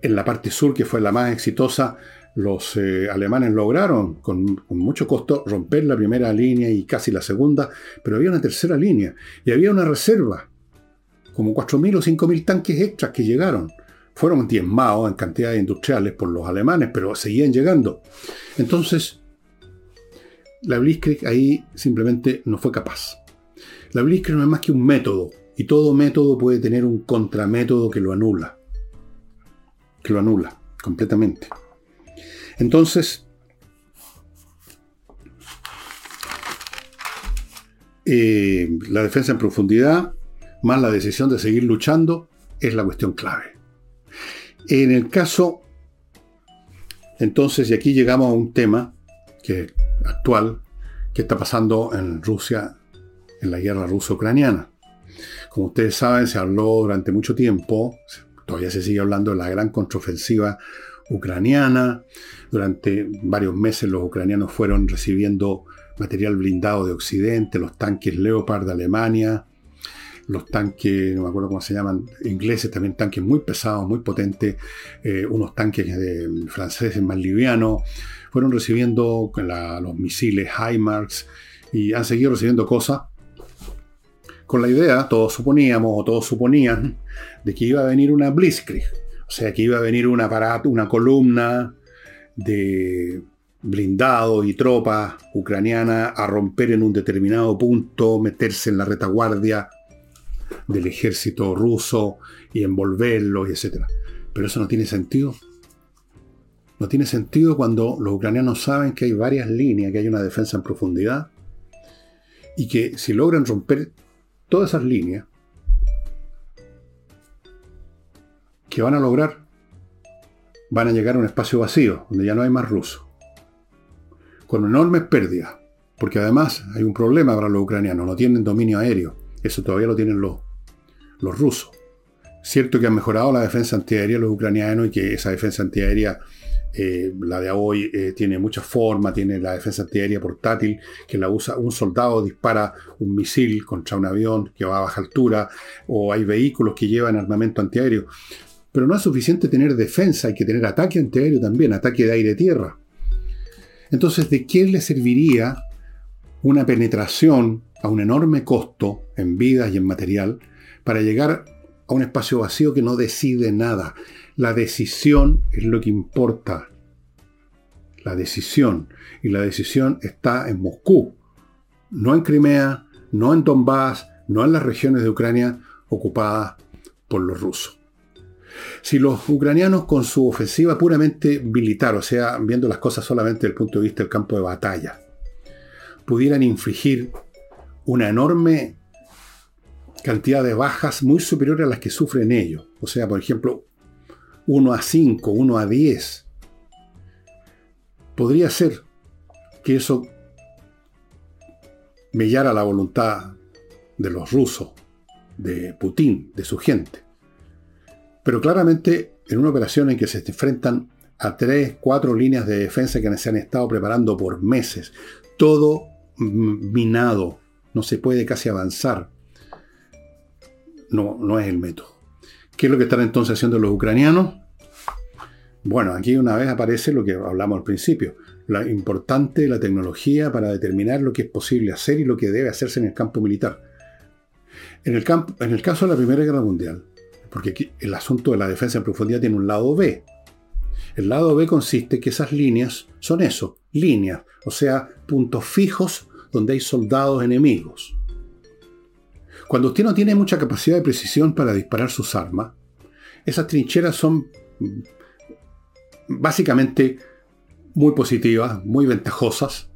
En la parte sur, que fue la más exitosa, los eh, alemanes lograron con, mucho costo romper la primera línea y casi la segunda, pero había una tercera línea y había una reserva, como 4.000 o 5.000 tanques extras que llegaron. Fueron diezmados en cantidades industriales por los alemanes, pero seguían llegando. Entonces, la Blitzkrieg ahí simplemente no fue capaz. La Blitzkrieg no es más que un método, y todo método puede tener un contramétodo que lo anula que lo anula completamente. Entonces, eh, la defensa en profundidad, más la decisión de seguir luchando, es la cuestión clave. En el caso, entonces, y aquí llegamos a un tema que actual, que está pasando en Rusia, en la guerra ruso-ucraniana. Como ustedes saben, se habló durante mucho tiempo, todavía se sigue hablando de la gran contraofensiva ucraniana. Durante varios meses los ucranianos fueron recibiendo material blindado de Occidente, los tanques Leopard de Alemania, los tanques, no me acuerdo cómo se llaman, ingleses, también tanques muy pesados, muy potentes, eh, unos tanques de, franceses más livianos, fueron recibiendo los misiles HIMARS y han seguido recibiendo cosas con la idea, todos suponíamos o todos suponían, de que iba a venir una Blitzkrieg, o sea, que iba a venir un aparato, una columna de blindado y tropas ucranianas a romper en un determinado punto, meterse en la retaguardia del ejército ruso y envolverlo, etc. Pero eso no tiene sentido. No tiene sentido cuando los ucranianos saben que hay varias líneas, que hay una defensa en profundidad y que si logran romper todas esas líneas, que van a lograr, van a llegar a un espacio vacío, donde ya no hay más rusos, con enormes pérdidas, porque además hay un problema para los ucranianos, no tienen dominio aéreo, eso todavía lo tienen los, los rusos. Cierto que han mejorado la defensa antiaérea los ucranianos y que esa defensa antiaérea, eh, la de hoy, eh, tiene muchas formas, tiene la defensa antiaérea portátil, que la usa un soldado, dispara un misil contra un avión que va a baja altura, o hay vehículos que llevan armamento antiaéreo. Pero no es suficiente tener defensa, hay que tener ataque antiaéreo también, ataque de aire-tierra. Entonces, ¿de qué le serviría una penetración a un enorme costo en vidas y en material para llegar a un espacio vacío que no decide nada. La decisión es lo que importa. La decisión. Y la decisión está en Moscú. No en Crimea, no en Donbass, no en las regiones de Ucrania ocupadas por los rusos. Si los ucranianos con su ofensiva puramente militar, o sea, viendo las cosas solamente desde el punto de vista del campo de batalla, pudieran infligir una enorme cantidad de bajas muy superiores a las que sufren ellos. O sea, por ejemplo, 1 a 5, 1 a 10. Podría ser que eso mellara la voluntad de los rusos, de Putin, de su gente. Pero claramente en una operación en que se enfrentan a tres, cuatro líneas de defensa que se han estado preparando por meses, todo minado, no se puede casi avanzar no, no es el método. ¿Qué es lo que están entonces haciendo los ucranianos? Bueno, aquí una vez aparece lo que hablamos al principio, lo importante la tecnología para determinar lo que es posible hacer y lo que debe hacerse en el campo militar. En el, campo, en el caso de la Primera Guerra Mundial, porque el asunto de la defensa en profundidad tiene un lado B. El lado B consiste que esas líneas son eso, líneas, o sea, puntos fijos donde hay soldados enemigos. Cuando usted no tiene mucha capacidad de precisión para disparar sus armas, esas trincheras son mm, básicamente muy positivas, muy ventajosas.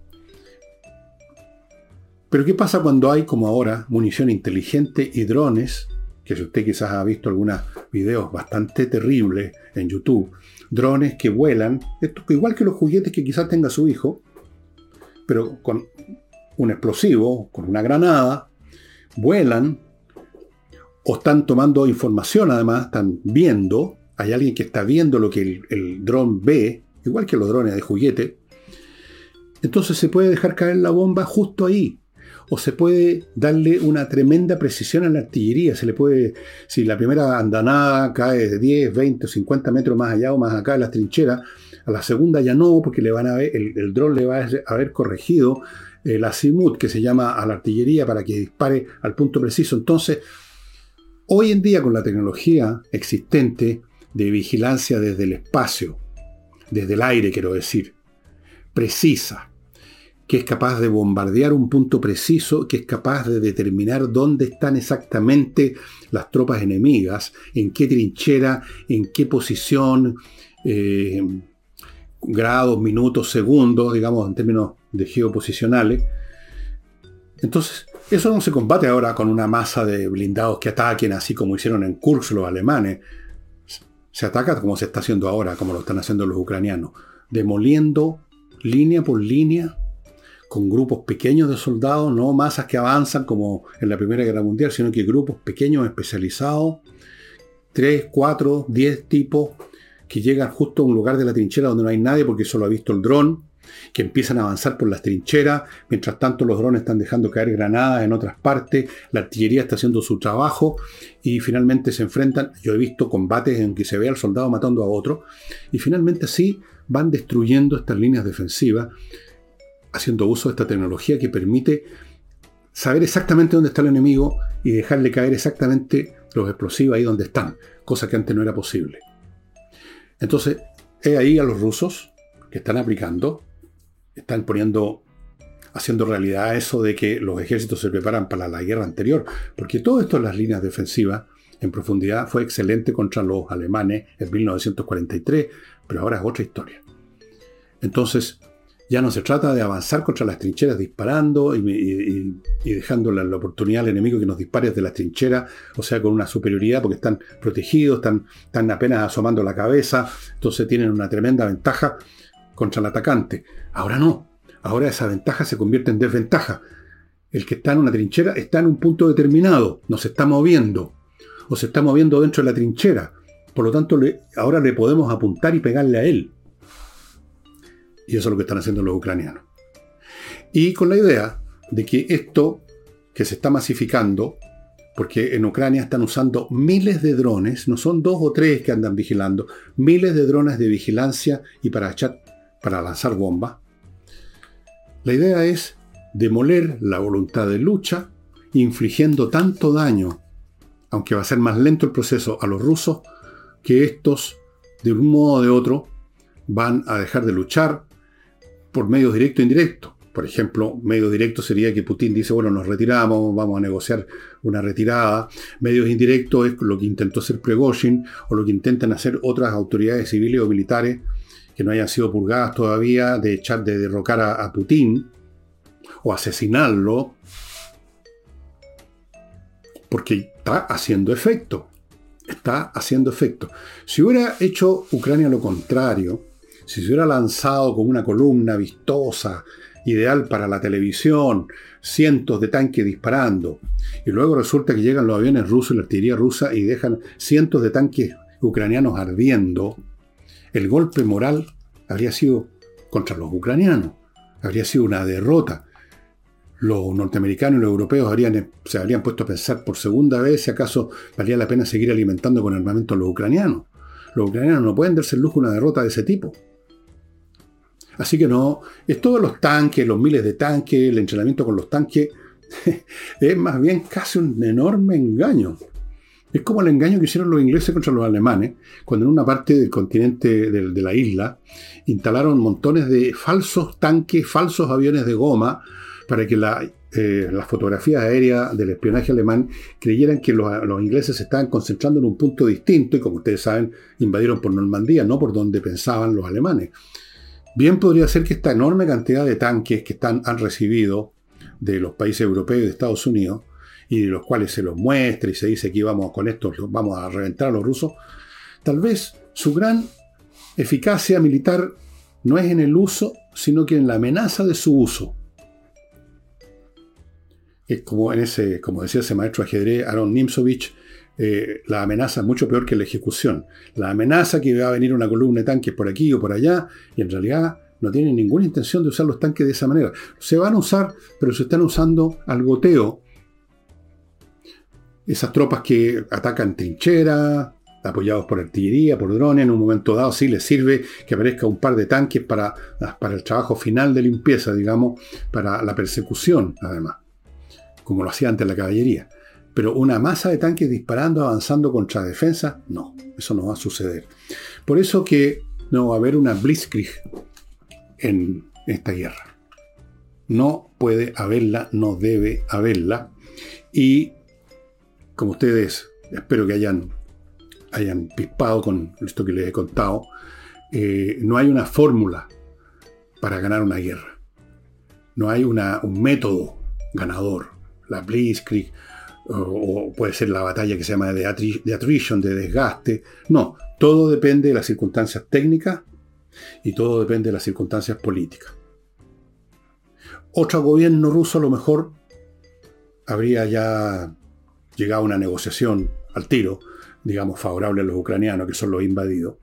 Pero ¿qué pasa cuando hay, como ahora, munición inteligente y drones? Que si usted quizás ha visto algunos videos bastante terribles en YouTube, drones que vuelan, igual que los juguetes que quizás tenga su hijo, pero con un explosivo, con una granada, vuelan o están tomando información además, están viendo, hay alguien que está viendo lo que el, dron ve, igual que los drones de juguete, entonces se puede dejar caer la bomba justo ahí. O se puede darle una tremenda precisión a la artillería. Se le puede, si la primera andanada cae de 10, 20 o 50 metros más allá o más acá de las trincheras, a la segunda ya no, porque le van a ver, el, el dron le va a haber corregido el azimut que se llama a la artillería para que dispare al punto preciso. Entonces, hoy en día con la tecnología existente de vigilancia desde el espacio, desde el aire quiero decir, precisa, que es capaz de bombardear un punto preciso, que es capaz de determinar dónde están exactamente las tropas enemigas, en qué trinchera, en qué posición, eh, grados, minutos, segundos, digamos, en términos de geoposicionales. Entonces, eso no se combate ahora con una masa de blindados que ataquen, así como hicieron en Kursk los alemanes. Se ataca como se está haciendo ahora, como lo están haciendo los ucranianos, demoliendo línea por línea, con grupos pequeños de soldados, no masas que avanzan como en la Primera Guerra Mundial, sino que grupos pequeños especializados 3, 4, 10 tipos que llegan justo a un lugar de la trinchera donde no hay nadie porque solo ha visto el dron, que empiezan a avanzar por las trincheras, mientras tanto los drones están dejando caer granadas en otras partes, la artillería está haciendo su trabajo y finalmente se enfrentan, yo he visto combates en que se ve al soldado matando a otro, y finalmente así van destruyendo estas líneas defensivas, haciendo uso de esta tecnología que permite saber exactamente dónde está el enemigo y dejarle caer exactamente los explosivos ahí donde están, cosa que antes no era posible. Entonces, he ahí a los rusos que están aplicando, están poniendo, haciendo realidad eso de que los ejércitos se preparan para la guerra anterior, porque todo esto en las líneas defensivas en profundidad fue excelente contra los alemanes en 1943, pero ahora es otra historia. Entonces, ya no se trata de avanzar contra las trincheras disparando y, dejando la, oportunidad al enemigo que nos dispare desde las trincheras, o sea, con una superioridad porque están protegidos, están, están apenas asomando la cabeza, entonces tienen una tremenda ventaja contra el atacante. Ahora no, ahora esa ventaja se convierte en desventaja. El que está en una trinchera está en un punto determinado, no se está moviendo, o se está moviendo dentro de la trinchera. Por lo tanto, ahora le podemos apuntar y pegarle a él. Y eso es lo que están haciendo los ucranianos. Y con la idea de que esto que se está masificando, porque en Ucrania están usando miles de drones, no son dos o tres que andan vigilando, miles de drones de vigilancia y para, echar, para lanzar bombas. La idea es demoler la voluntad de lucha, infligiendo tanto daño, aunque va a ser más lento el proceso a los rusos, que estos, de un modo o de otro, van a dejar de luchar, por medios directo e indirecto. Por ejemplo, medio directo sería que Putin dice, bueno, nos retiramos, vamos a negociar una retirada. Medios indirectos es lo que intentó hacer Prigozhin o lo que intentan hacer otras autoridades civiles o militares que no hayan sido purgadas todavía de echar, de derrocar a, a Putin o asesinarlo, porque está haciendo efecto. Está haciendo efecto. Si hubiera hecho Ucrania lo contrario, si se hubiera lanzado con una columna vistosa, ideal para la televisión, cientos de tanques disparando, y luego resulta que llegan los aviones rusos y la artillería rusa y dejan cientos de tanques ucranianos ardiendo, el golpe moral habría sido contra los ucranianos, habría sido una derrota. Los norteamericanos y los europeos se habrían puesto a pensar por segunda vez si acaso valía la pena seguir alimentando con armamento a los ucranianos. Los ucranianos no pueden darse el lujo una derrota de ese tipo. Así que no, es todos los tanques, los miles de tanques, el entrenamiento con los tanques, es más bien casi un enorme engaño. Es como el engaño que hicieron los ingleses contra los alemanes, cuando en una parte del continente de, la isla instalaron montones de falsos tanques, falsos aviones de goma, para que la, eh, las fotografías aéreas del espionaje alemán creyeran que los, los, ingleses se estaban concentrando en un punto distinto y como ustedes saben, invadieron por Normandía, no por donde pensaban los alemanes. Bien podría ser que esta enorme cantidad de tanques que están, han recibido de los países europeos y de Estados Unidos, y los cuales se los muestra y se dice que vamos con esto, vamos a reventar a los rusos, tal vez su gran eficacia militar no es en el uso, sino que en la amenaza de su uso. Es como en ese, como decía ese maestro ajedrez, Aaron Nimsovich, eh, la amenaza es mucho peor que la ejecución. La amenaza que va a venir una columna de tanques por aquí o por allá, y en realidad no tienen ninguna intención de usar los tanques de esa manera. Se van a usar, pero se están usando al goteo. Esas tropas que atacan trincheras, apoyados por artillería, por drones, en un momento dado sí les sirve que aparezca un par de tanques para, para el trabajo final de limpieza, digamos, para la persecución, además, como lo hacía antes la caballería. Pero una masa de tanques disparando, avanzando contra defensa, no, eso no va a suceder. Por eso que no va a haber una blitzkrieg en esta guerra. No puede haberla, no debe haberla. Y como ustedes espero que hayan, hayan pispado con esto que les he contado, eh, no hay una fórmula para ganar una guerra. No hay un método ganador. La Blitzkrieg o puede ser la batalla que se llama de, attrition, de desgaste. No, todo depende de las circunstancias técnicas y todo depende de las circunstancias políticas. Otro gobierno ruso a lo mejor habría ya llegado a una negociación al tiro, digamos, favorable a los ucranianos, que son los invadidos,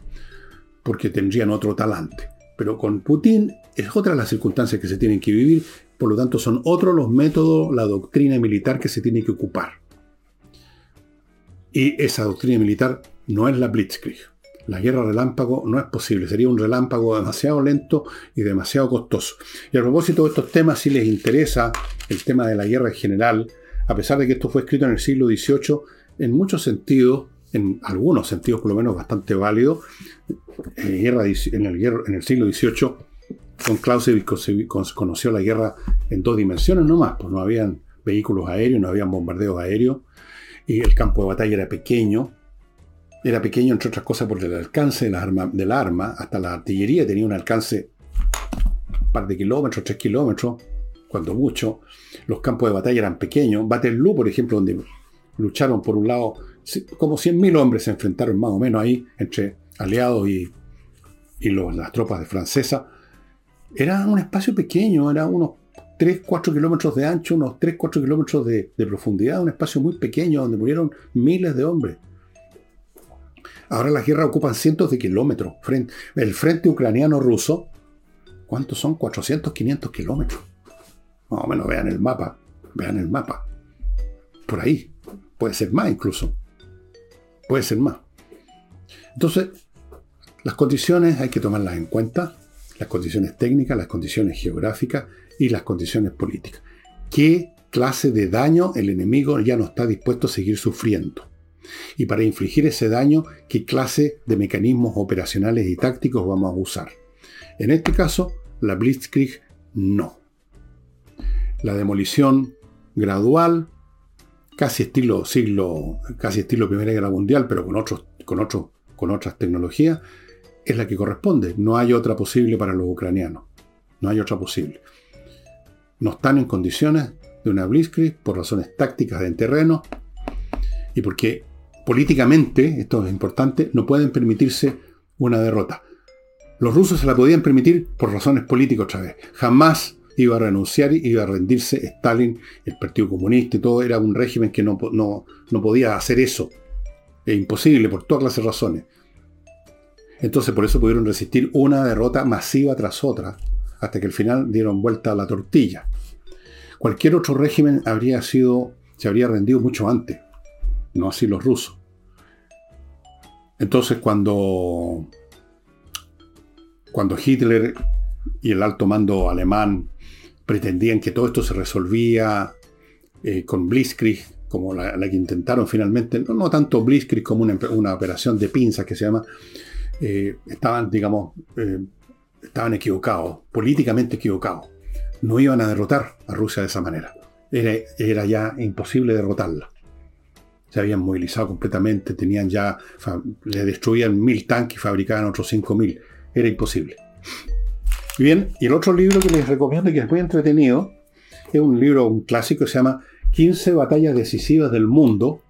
porque tendrían otro talante. Pero con Putin es otra de las circunstancias que se tienen que vivir, por lo tanto son otros los métodos, la doctrina militar que se tiene que ocupar. Y esa doctrina militar no es la Blitzkrieg. La guerra relámpago no es posible, sería un relámpago demasiado lento y demasiado costoso. Y a propósito de estos temas, si les interesa el tema de la guerra en general, a pesar de que esto fue escrito en el siglo XVIII, en muchos sentidos, en algunos sentidos por lo menos bastante válido, en, el, siglo XVIII, con Clausewitz conoció la guerra en dos dimensiones nomás, pues no habían vehículos aéreos, no habían bombardeos aéreos, y el campo de batalla era pequeño, era pequeño entre otras cosas por el alcance de la arma, del arma, hasta la artillería tenía un alcance par de kilómetros, tres kilómetros, cuando mucho. Los campos de batalla eran pequeños. Waterloo, por ejemplo, donde lucharon por un lado, como 100.000 hombres se enfrentaron más o menos ahí entre aliados y, las tropas de francesas. Era un espacio pequeño, era unos 3, 4 kilómetros de ancho, unos 3, 4 kilómetros de, de profundidad, un espacio muy pequeño donde murieron miles de hombres. Ahora las guerras ocupan cientos de kilómetros. El frente ucraniano-ruso, ¿cuántos son? 400, 500 kilómetros. Más o menos, vean el mapa. Vean el mapa. Por ahí. Puede ser más incluso. Puede ser más. Entonces, las condiciones hay que tomarlas en cuenta. Las condiciones técnicas, las condiciones geográficas y las condiciones políticas. ¿Qué clase de daño el enemigo ya no está dispuesto a seguir sufriendo? Y para infligir ese daño, ¿qué clase de mecanismos operacionales y tácticos vamos a usar? En este caso, la Blitzkrieg no. La demolición gradual, casi estilo siglo, casi estilo Primera Guerra Mundial, pero con, otros, con, otros, con otras tecnologías, es la que corresponde. No hay otra posible para los ucranianos. No hay otra posible. No están en condiciones de una Blitzkrieg por razones tácticas en terreno y porque políticamente, esto es importante, no pueden permitirse una derrota. Los rusos se la podían permitir por razones políticas otra vez. Jamás iba a renunciar, y iba a rendirse Stalin, el Partido Comunista y todo. Era un régimen que no, no, no podía hacer eso. Es imposible por todas las razones. Entonces por eso pudieron resistir una derrota masiva tras otra, hasta que al final dieron vuelta a la tortilla. Cualquier otro régimen habría sido, se habría rendido mucho antes, no así los rusos. Entonces cuando, cuando Hitler y el alto mando alemán pretendían que todo esto se resolvía eh, con Blitzkrieg, como la, que intentaron finalmente, no, tanto Blitzkrieg como una, operación de pinzas que se llama, eh, estaban, digamos, eh, estaban equivocados, políticamente equivocados. No iban a derrotar a Rusia de esa manera. era ya imposible derrotarla se habían movilizado completamente, tenían ya, le destruían mil tanques y fabricaban otros cinco mil. Era imposible. Bien, y el otro libro que les recomiendo que es muy entretenido, es un libro, un clásico, se llama 15 batallas decisivas del mundo,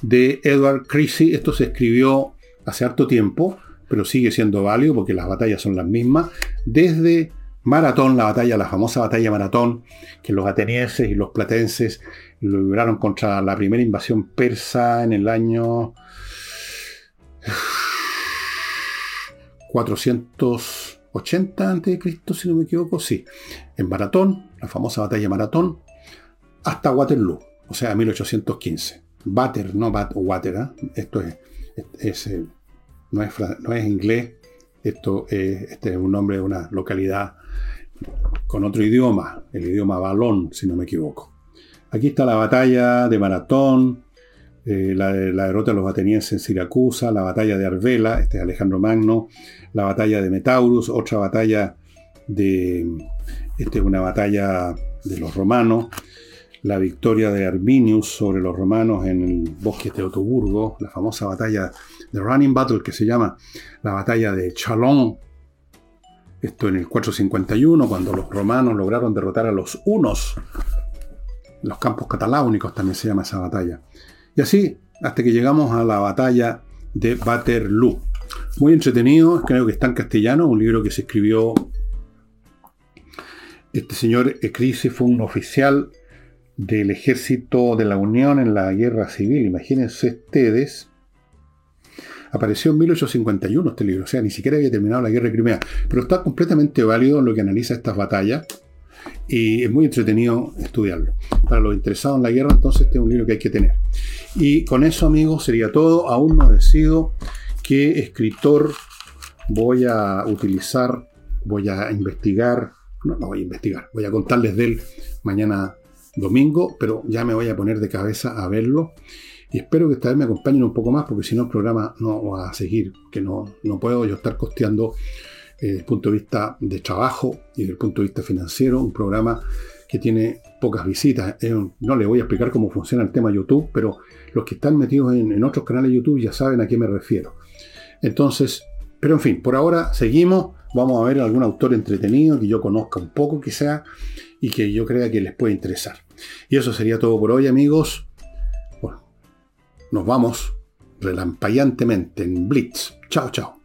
de Edward Creasy. Esto se escribió hace harto tiempo, pero sigue siendo válido porque las batallas son las mismas, desde Maratón, la batalla, la famosa batalla Maratón, que los atenienses y los platenses libraron contra la primera invasión persa en el año 480 a.C., si no me equivoco, sí. En Maratón, la famosa batalla Maratón, hasta Waterloo, o sea, 1815. Bater, no bat, Water, ¿eh? esto es, no, es, no es inglés, esto este es un nombre de una localidad con otro idioma, el idioma balón, si no me equivoco. Aquí está la batalla de Maratón, eh, la, derrota de los atenienses en Siracusa, la batalla de Arvela, este es Alejandro Magno, la batalla de Metaurus, otra batalla de, este, una batalla de los romanos, la victoria de Arminius sobre los romanos en el bosque de Otoburgo, la famosa batalla de Running Battle que se llama la batalla de Chalon, esto en el 451, cuando los romanos lograron derrotar a los hunos los campos cataláunicos también se llama esa batalla. Y así, hasta que llegamos a la batalla de Waterloo. Muy entretenido, creo que está en castellano, un libro que se escribió. Este señor Ecrisi fue un oficial del ejército de la Unión en la guerra civil. Imagínense ustedes, Apareció en 1851 este libro, o sea, ni siquiera había terminado la guerra de Crimea, pero está completamente válido en lo que analiza estas batallas y es muy entretenido estudiarlo. Para los interesados en la guerra, entonces este es un libro que hay que tener. Y con eso, amigos, sería todo. Aún no decido qué escritor voy a utilizar, voy a investigar, no, no voy a investigar, voy a contarles de él mañana domingo, pero ya me voy a poner de cabeza a verlo. Y espero que esta vez me acompañen un poco más, porque si no el programa no va a seguir, que no, no puedo yo estar costeando eh, desde el punto de vista de trabajo y desde el punto de vista financiero, un programa que tiene pocas visitas. no le voy a explicar cómo funciona el tema YouTube, pero los que están metidos en, en otros canales de YouTube ya saben a qué me refiero. Entonces, pero en fin, por ahora seguimos. Vamos a ver algún autor entretenido que yo conozca un poco quizá y que yo crea que les puede interesar. Y eso sería todo por hoy, amigos. Bueno, nos vamos relampayantemente en Blitz. Chao, chao.